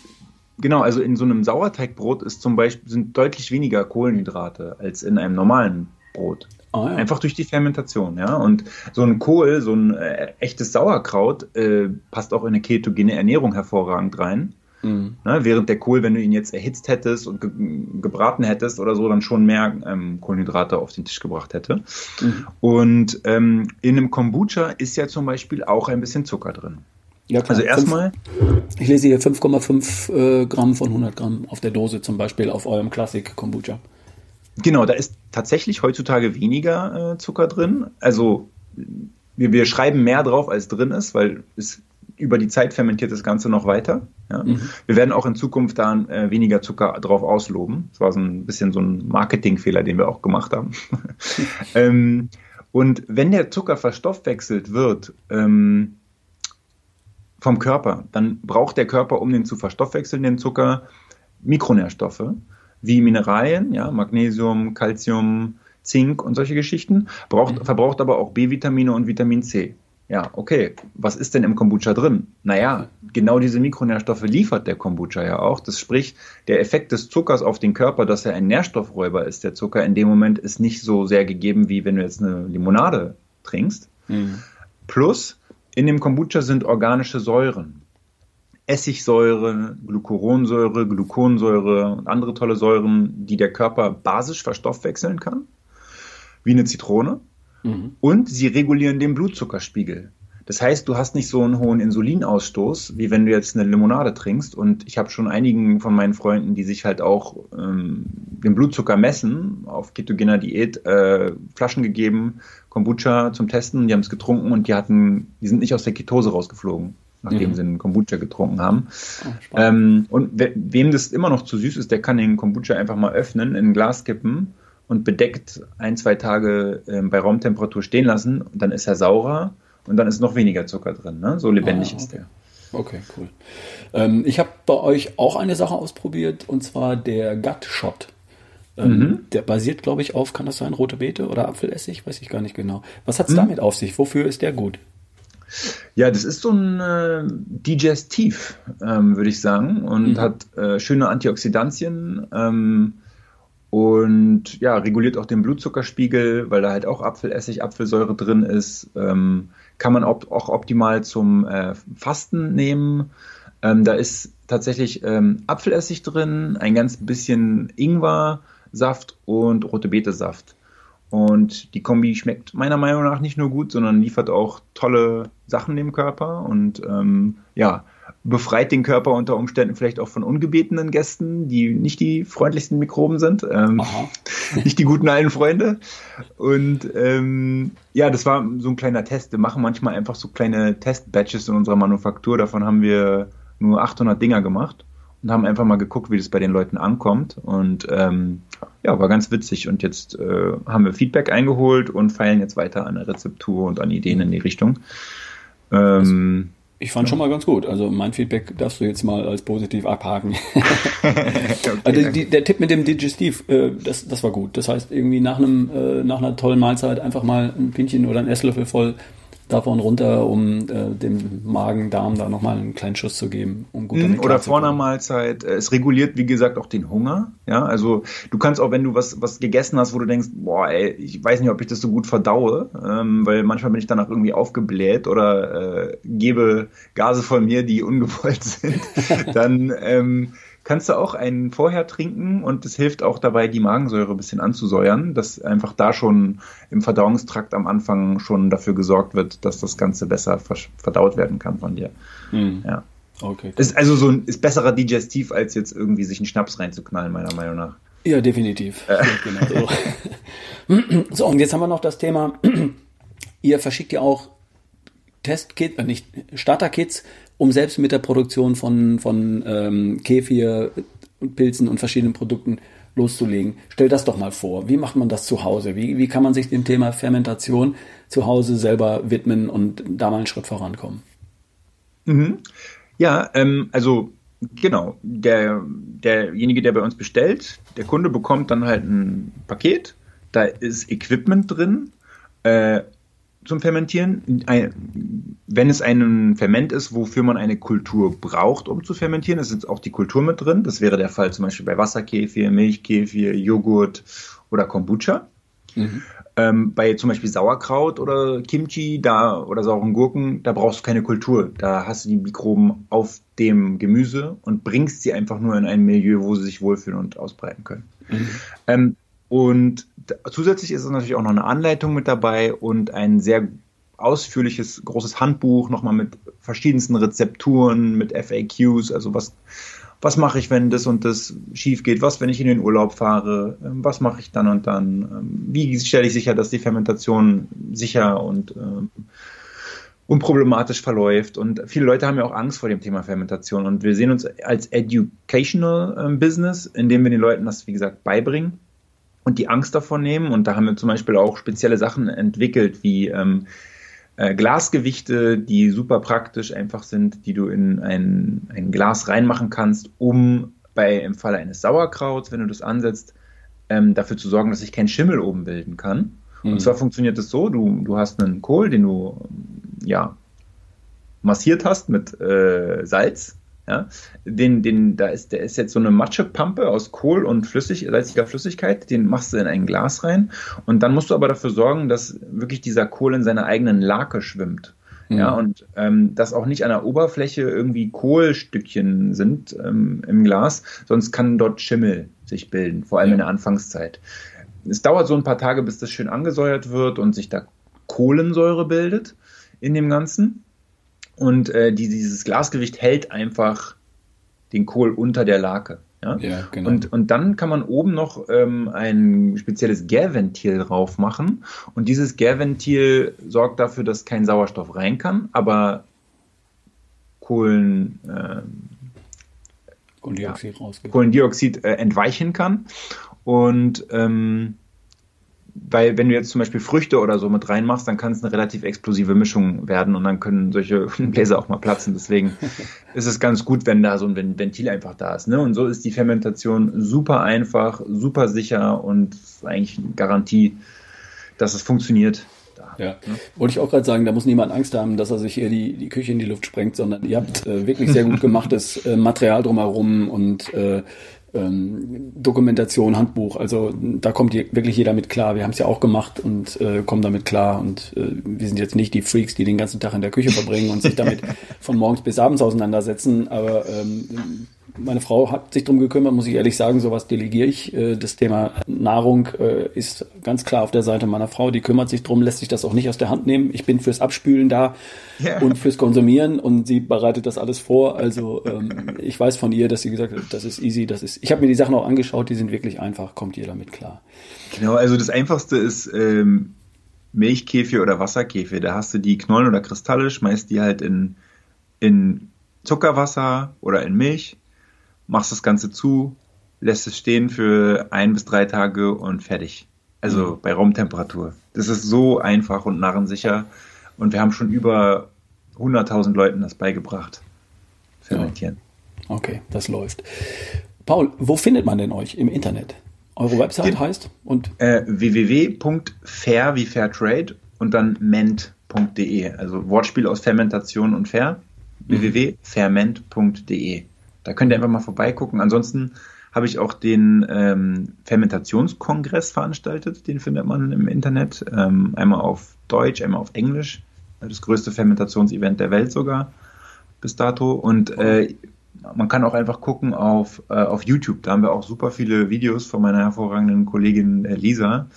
[SPEAKER 2] genau, also in so einem Sauerteigbrot ist zum Beispiel sind deutlich weniger Kohlenhydrate als in einem normalen Brot. Oh, ja. Einfach durch die Fermentation, ja. Und so ein Kohl, so ein äh, echtes Sauerkraut, äh, passt auch in eine ketogene Ernährung hervorragend rein. Mhm. Ne, während der Kohl, wenn du ihn jetzt erhitzt hättest und ge gebraten hättest oder so, dann schon mehr ähm, Kohlenhydrate auf den Tisch gebracht hätte. Mhm. Und ähm, in einem Kombucha ist ja zum Beispiel auch ein bisschen Zucker drin.
[SPEAKER 1] Ja, klar. Also erstmal. Ich lese hier 5,5 äh, Gramm von 100 Gramm auf der Dose zum Beispiel auf eurem Classic Kombucha.
[SPEAKER 2] Genau, da ist tatsächlich heutzutage weniger äh, Zucker drin. Also wir, wir schreiben mehr drauf, als drin ist, weil es über die Zeit fermentiert das Ganze noch weiter. Ja. Mhm. Wir werden auch in Zukunft da äh, weniger Zucker drauf ausloben. Das war so ein bisschen so ein Marketingfehler, den wir auch gemacht haben. ähm, und wenn der Zucker verstoffwechselt wird ähm, vom Körper, dann braucht der Körper, um den zu verstoffwechseln, den Zucker, Mikronährstoffe wie Mineralien, ja, Magnesium, Calcium, Zink und solche Geschichten, braucht, mhm. verbraucht aber auch B-Vitamine und Vitamin C. Ja, okay. Was ist denn im Kombucha drin? Naja, genau diese Mikronährstoffe liefert der Kombucha ja auch. Das spricht, der Effekt des Zuckers auf den Körper, dass er ein Nährstoffräuber ist, der Zucker in dem Moment ist nicht so sehr gegeben, wie wenn du jetzt eine Limonade trinkst. Mhm. Plus, in dem Kombucha sind organische Säuren. Essigsäure, Glucuronsäure, Gluconsäure und andere tolle Säuren, die der Körper basisch verstoffwechseln kann, wie eine Zitrone. Mhm. Und sie regulieren den Blutzuckerspiegel. Das heißt, du hast nicht so einen hohen Insulinausstoß, wie wenn du jetzt eine Limonade trinkst. Und ich habe schon einigen von meinen Freunden, die sich halt auch ähm, den Blutzucker messen, auf ketogener Diät, äh, Flaschen gegeben, Kombucha zum Testen. Die haben es getrunken und die hatten, die sind nicht aus der Ketose rausgeflogen nachdem mhm. sie einen Kombucha getrunken haben. Oh, ähm, und we wem das immer noch zu süß ist, der kann den Kombucha einfach mal öffnen, in ein Glas kippen und bedeckt ein, zwei Tage äh, bei Raumtemperatur stehen lassen. Und dann ist er saurer und dann ist noch weniger Zucker drin. Ne? So lebendig ah, okay. ist der.
[SPEAKER 1] Okay, cool. Ähm, ich habe bei euch auch eine Sache ausprobiert und zwar der Gut Shot. Ähm, mhm. Der basiert, glaube ich, auf, kann das sein, rote Beete oder Apfelessig? Weiß ich gar nicht genau. Was hat es mhm. damit auf sich? Wofür ist der gut?
[SPEAKER 2] Ja, das ist so ein äh, Digestiv, ähm, würde ich sagen, und mhm. hat äh, schöne Antioxidantien ähm, und ja, reguliert auch den Blutzuckerspiegel, weil da halt auch Apfelessig, Apfelsäure drin ist. Ähm, kann man auch, auch optimal zum äh, Fasten nehmen. Ähm, da ist tatsächlich ähm, Apfelessig drin, ein ganz bisschen Ingwer-Saft und rote Beete-Saft. Und die Kombi schmeckt meiner Meinung nach nicht nur gut, sondern liefert auch tolle Sachen dem Körper und ähm, ja, befreit den Körper unter Umständen vielleicht auch von ungebetenen Gästen, die nicht die freundlichsten Mikroben sind, ähm, nicht die guten alten Freunde. Und ähm, ja, das war so ein kleiner Test. Wir machen manchmal einfach so kleine Test-Batches in unserer Manufaktur. Davon haben wir nur 800 Dinger gemacht und haben einfach mal geguckt, wie das bei den Leuten ankommt. Und ähm, ja, war ganz witzig. Und jetzt äh, haben wir Feedback eingeholt und feilen jetzt weiter an der Rezeptur und an Ideen in die Richtung.
[SPEAKER 1] Ähm, ich fand ja. schon mal ganz gut. Also mein Feedback darfst du jetzt mal als positiv abhaken. okay, also die, der Tipp mit dem Digestiv, äh, das, das war gut. Das heißt, irgendwie nach einem, äh, nach einer tollen Mahlzeit einfach mal ein Pinchen oder ein Esslöffel voll davon runter, um äh, dem Magen-Darm da nochmal einen kleinen Schuss zu geben. Um
[SPEAKER 2] gut mhm, oder vor einer Mahlzeit. Äh, es reguliert, wie gesagt, auch den Hunger. Ja, also du kannst auch, wenn du was, was gegessen hast, wo du denkst, boah, ey, ich weiß nicht, ob ich das so gut verdaue, ähm, weil manchmal bin ich danach irgendwie aufgebläht oder äh, gebe Gase von mir, die ungewollt sind, dann ähm, kannst du auch einen vorher trinken und es hilft auch dabei, die Magensäure ein bisschen anzusäuern, dass einfach da schon im Verdauungstrakt am Anfang schon dafür gesorgt wird, dass das Ganze besser verdaut werden kann von dir. Mhm. Ja. Okay. Ist also so ein ist besserer Digestiv, als jetzt irgendwie sich einen Schnaps reinzuknallen, meiner Meinung nach.
[SPEAKER 1] Ja, definitiv. Äh. genau so. so, und jetzt haben wir noch das Thema, ihr verschickt ja auch Testkits, äh, nicht Starterkits um selbst mit der Produktion von, von ähm, Kefir, Pilzen und verschiedenen Produkten loszulegen. Stell das doch mal vor. Wie macht man das zu Hause? Wie, wie kann man sich dem Thema Fermentation zu Hause selber widmen und da mal einen Schritt vorankommen?
[SPEAKER 2] Mhm. Ja, ähm, also genau, der, derjenige, der bei uns bestellt, der Kunde bekommt dann halt ein Paket, da ist Equipment drin äh, zum Fermentieren. Wenn es ein Ferment ist, wofür man eine Kultur braucht, um zu fermentieren, ist jetzt auch die Kultur mit drin. Das wäre der Fall zum Beispiel bei Wasserkefir, Milchkefir, Joghurt oder Kombucha. Mhm. Ähm, bei zum Beispiel Sauerkraut oder Kimchi da oder sauren Gurken, da brauchst du keine Kultur. Da hast du die Mikroben auf dem Gemüse und bringst sie einfach nur in ein Milieu, wo sie sich wohlfühlen und ausbreiten können. Mhm. Ähm, und zusätzlich ist es natürlich auch noch eine Anleitung mit dabei und ein sehr ausführliches, großes Handbuch, nochmal mit verschiedensten Rezepturen, mit FAQs, also was was mache ich, wenn das und das schief geht, was, wenn ich in den Urlaub fahre, ähm, was mache ich dann und dann, ähm, wie stelle ich sicher, dass die Fermentation sicher und ähm, unproblematisch verläuft. Und viele Leute haben ja auch Angst vor dem Thema Fermentation und wir sehen uns als Educational Business, indem wir den Leuten das, wie gesagt, beibringen und die Angst davon nehmen. Und da haben wir zum Beispiel auch spezielle Sachen entwickelt, wie ähm, äh, Glasgewichte, die super praktisch einfach sind, die du in ein, ein Glas reinmachen kannst, um bei im Falle eines Sauerkrauts, wenn du das ansetzt, ähm, dafür zu sorgen, dass sich kein Schimmel oben bilden kann. Mhm. Und zwar funktioniert es so, du, du hast einen Kohl, den du ja massiert hast mit äh, Salz ja, den, den, da ist, der ist jetzt so eine Matschepampe aus Kohl und flüssig, salziger Flüssigkeit, den machst du in ein Glas rein und dann musst du aber dafür sorgen, dass wirklich dieser Kohl in seiner eigenen Lake schwimmt. Mhm. Ja, und ähm, dass auch nicht an der Oberfläche irgendwie Kohlstückchen sind ähm, im Glas, sonst kann dort Schimmel sich bilden, vor allem ja. in der Anfangszeit. Es dauert so ein paar Tage, bis das schön angesäuert wird und sich da Kohlensäure bildet in dem Ganzen. Und äh, die, dieses Glasgewicht hält einfach den Kohl unter der Lake. Ja? ja genau. und, und dann kann man oben noch ähm, ein spezielles Gärventil drauf machen. Und dieses Gärventil sorgt dafür, dass kein Sauerstoff rein kann, aber Kohlen, äh, Kohlendioxid, ja, Kohlendioxid äh, entweichen kann. Und ähm, weil wenn du jetzt zum Beispiel Früchte oder so mit reinmachst, dann kann es eine relativ explosive Mischung werden und dann können solche Bläser auch mal platzen. Deswegen ist es ganz gut, wenn da so ein Ventil einfach da ist. Ne? Und so ist die Fermentation super einfach, super sicher und eigentlich eine Garantie, dass es funktioniert.
[SPEAKER 1] Ja, ne? wollte ich auch gerade sagen, da muss niemand Angst haben, dass er sich hier die, die Küche in die Luft sprengt, sondern ihr habt äh, wirklich sehr gut gemachtes äh, Material drumherum und äh, ähm, Dokumentation, Handbuch. Also da kommt wirklich jeder mit klar. Wir haben es ja auch gemacht und äh, kommen damit klar. Und äh, wir sind jetzt nicht die Freaks, die den ganzen Tag in der Küche verbringen und sich damit von morgens bis abends auseinandersetzen. Aber ähm, meine Frau hat sich drum gekümmert, muss ich ehrlich sagen, sowas delegiere ich. Äh, das Thema Nahrung äh, ist ganz klar auf der Seite meiner Frau, die kümmert sich drum, lässt sich das auch nicht aus der Hand nehmen. Ich bin fürs Abspülen da yeah. und fürs Konsumieren und sie bereitet das alles vor. Also ähm, ich weiß von ihr, dass sie gesagt hat, das ist easy, das ist. Ich habe mir die Sachen auch angeschaut, die sind wirklich einfach, kommt ihr damit klar.
[SPEAKER 2] Genau, also das einfachste ist ähm, Milchkäfig oder Wasserkäfig. Da hast du die Knollen oder Kristalle, schmeißt die halt in, in Zuckerwasser oder in Milch machst das Ganze zu, lässt es stehen für ein bis drei Tage und fertig. Also mhm. bei Raumtemperatur. Das ist so einfach und narrensicher. Und wir haben schon über 100.000 Leuten das beigebracht.
[SPEAKER 1] Fermentieren. Ja. Okay, das läuft. Paul, wo findet man denn euch im Internet? Eure Website heißt?
[SPEAKER 2] Und äh, www.fair wie Fairtrade und dann ment.de. Also Wortspiel aus Fermentation und Fair. Mhm. www.ferment.de. Da könnt ihr einfach mal vorbeigucken. Ansonsten habe ich auch den ähm, Fermentationskongress veranstaltet. Den findet man im Internet. Ähm, einmal auf Deutsch, einmal auf Englisch. Das größte Fermentationsevent der Welt sogar bis dato. Und äh, man kann auch einfach gucken auf, äh, auf YouTube. Da haben wir auch super viele Videos von meiner hervorragenden Kollegin äh, Lisa,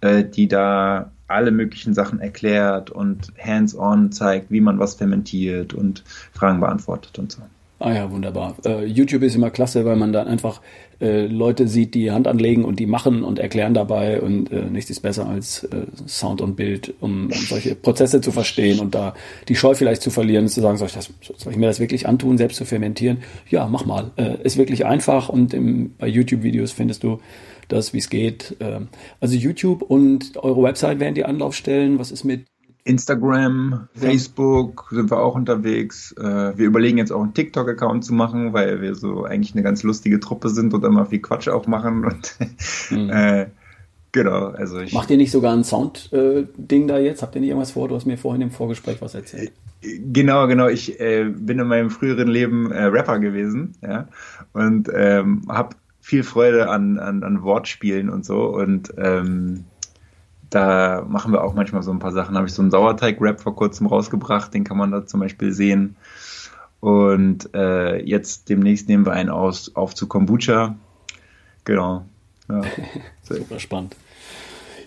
[SPEAKER 2] äh, die da alle möglichen Sachen erklärt und hands-on zeigt, wie man was fermentiert und Fragen beantwortet und so.
[SPEAKER 1] Ah ja, wunderbar. Uh, YouTube ist immer klasse, weil man dann einfach äh, Leute sieht, die Hand anlegen und die machen und erklären dabei und äh, nichts ist besser als äh, Sound und Bild, um, um, solche Prozesse zu verstehen und da die Scheu vielleicht zu verlieren, zu sagen, soll ich, das, soll ich mir das wirklich antun, selbst zu fermentieren? Ja, mach mal. Äh, ist wirklich einfach und im, bei YouTube-Videos findest du das, wie es geht. Äh, also YouTube und eure Website wären die Anlaufstellen. Was ist mit
[SPEAKER 2] Instagram, Facebook sind wir auch unterwegs. Äh, wir überlegen jetzt auch einen TikTok-Account zu machen, weil wir so eigentlich eine ganz lustige Truppe sind und immer viel Quatsch auch machen. Und, mhm. äh, genau, also ich.
[SPEAKER 1] Macht ihr nicht sogar ein Sound-Ding da jetzt? Habt ihr nicht irgendwas vor? Du hast mir vorhin im Vorgespräch was erzählt.
[SPEAKER 2] Genau, genau. Ich äh, bin in meinem früheren Leben äh, Rapper gewesen, ja, und ähm, habe viel Freude an, an, an Wortspielen und so und ähm, da machen wir auch manchmal so ein paar Sachen. Habe ich so einen Sauerteig-Rap vor kurzem rausgebracht, den kann man da zum Beispiel sehen. Und äh, jetzt demnächst nehmen wir einen aus, auf zu Kombucha. Genau.
[SPEAKER 1] Ja. Super spannend.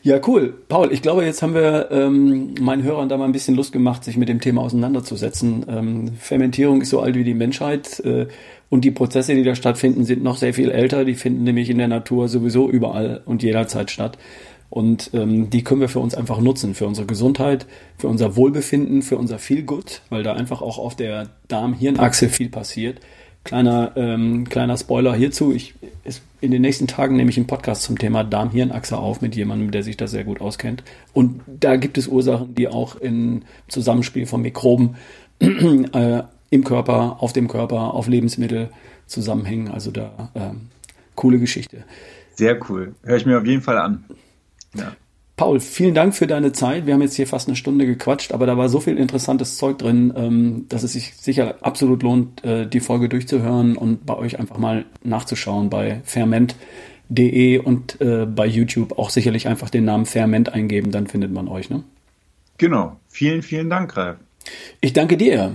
[SPEAKER 1] Ja, cool. Paul, ich glaube, jetzt haben wir ähm, meinen Hörern da mal ein bisschen Lust gemacht, sich mit dem Thema auseinanderzusetzen. Ähm, Fermentierung ist so alt wie die Menschheit äh, und die Prozesse, die da stattfinden, sind noch sehr viel älter. Die finden nämlich in der Natur sowieso überall und jederzeit statt. Und ähm, die können wir für uns einfach nutzen, für unsere Gesundheit, für unser Wohlbefinden, für unser Feelgood, weil da einfach auch auf der Darm-Hirn-Achse viel passiert. Kleiner, ähm, kleiner Spoiler hierzu. Ich, ist, in den nächsten Tagen nehme ich einen Podcast zum Thema Darm-Hirn-Achse auf mit jemandem, der sich da sehr gut auskennt. Und da gibt es Ursachen, die auch im Zusammenspiel von Mikroben äh, im Körper, auf dem Körper, auf Lebensmittel zusammenhängen. Also da ähm, coole Geschichte.
[SPEAKER 2] Sehr cool. Höre ich mir auf jeden Fall an.
[SPEAKER 1] Ja. Paul, vielen Dank für deine Zeit. Wir haben jetzt hier fast eine Stunde gequatscht, aber da war so viel interessantes Zeug drin, ähm, dass es sich sicher absolut lohnt, äh, die Folge durchzuhören und bei euch einfach mal nachzuschauen bei ferment.de und äh, bei YouTube auch sicherlich einfach den Namen Ferment eingeben, dann findet man euch. Ne?
[SPEAKER 2] Genau. Vielen, vielen Dank, Ralf.
[SPEAKER 1] Ich danke dir.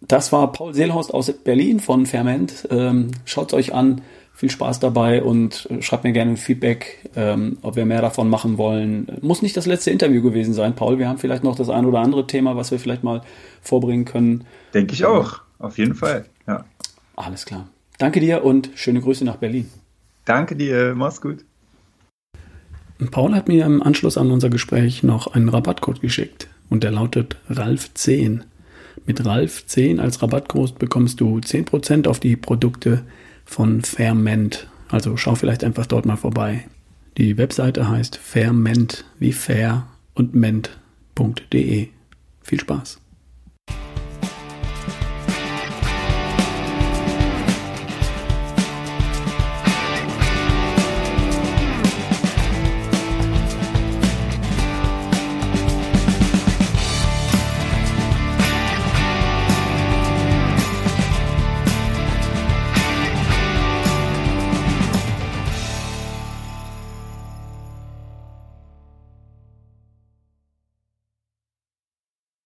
[SPEAKER 1] Das war Paul Seelhorst aus Berlin von Ferment. Ähm, Schaut es euch an viel Spaß dabei und schreibt mir gerne ein Feedback, ähm, ob wir mehr davon machen wollen. Muss nicht das letzte Interview gewesen sein, Paul. Wir haben vielleicht noch das ein oder andere Thema, was wir vielleicht mal vorbringen können.
[SPEAKER 2] Denke ich auch, auf jeden Fall. Ja.
[SPEAKER 1] Alles klar. Danke dir und schöne Grüße nach Berlin.
[SPEAKER 2] Danke dir, mach's gut.
[SPEAKER 1] Paul hat mir im Anschluss an unser Gespräch noch einen Rabattcode geschickt und der lautet RALF10. Mit RALF10 als Rabattcode bekommst du 10% auf die Produkte, von Ferment. Also schau vielleicht einfach dort mal vorbei. Die Webseite heißt Ferment wie fair und ment.de. Viel Spaß.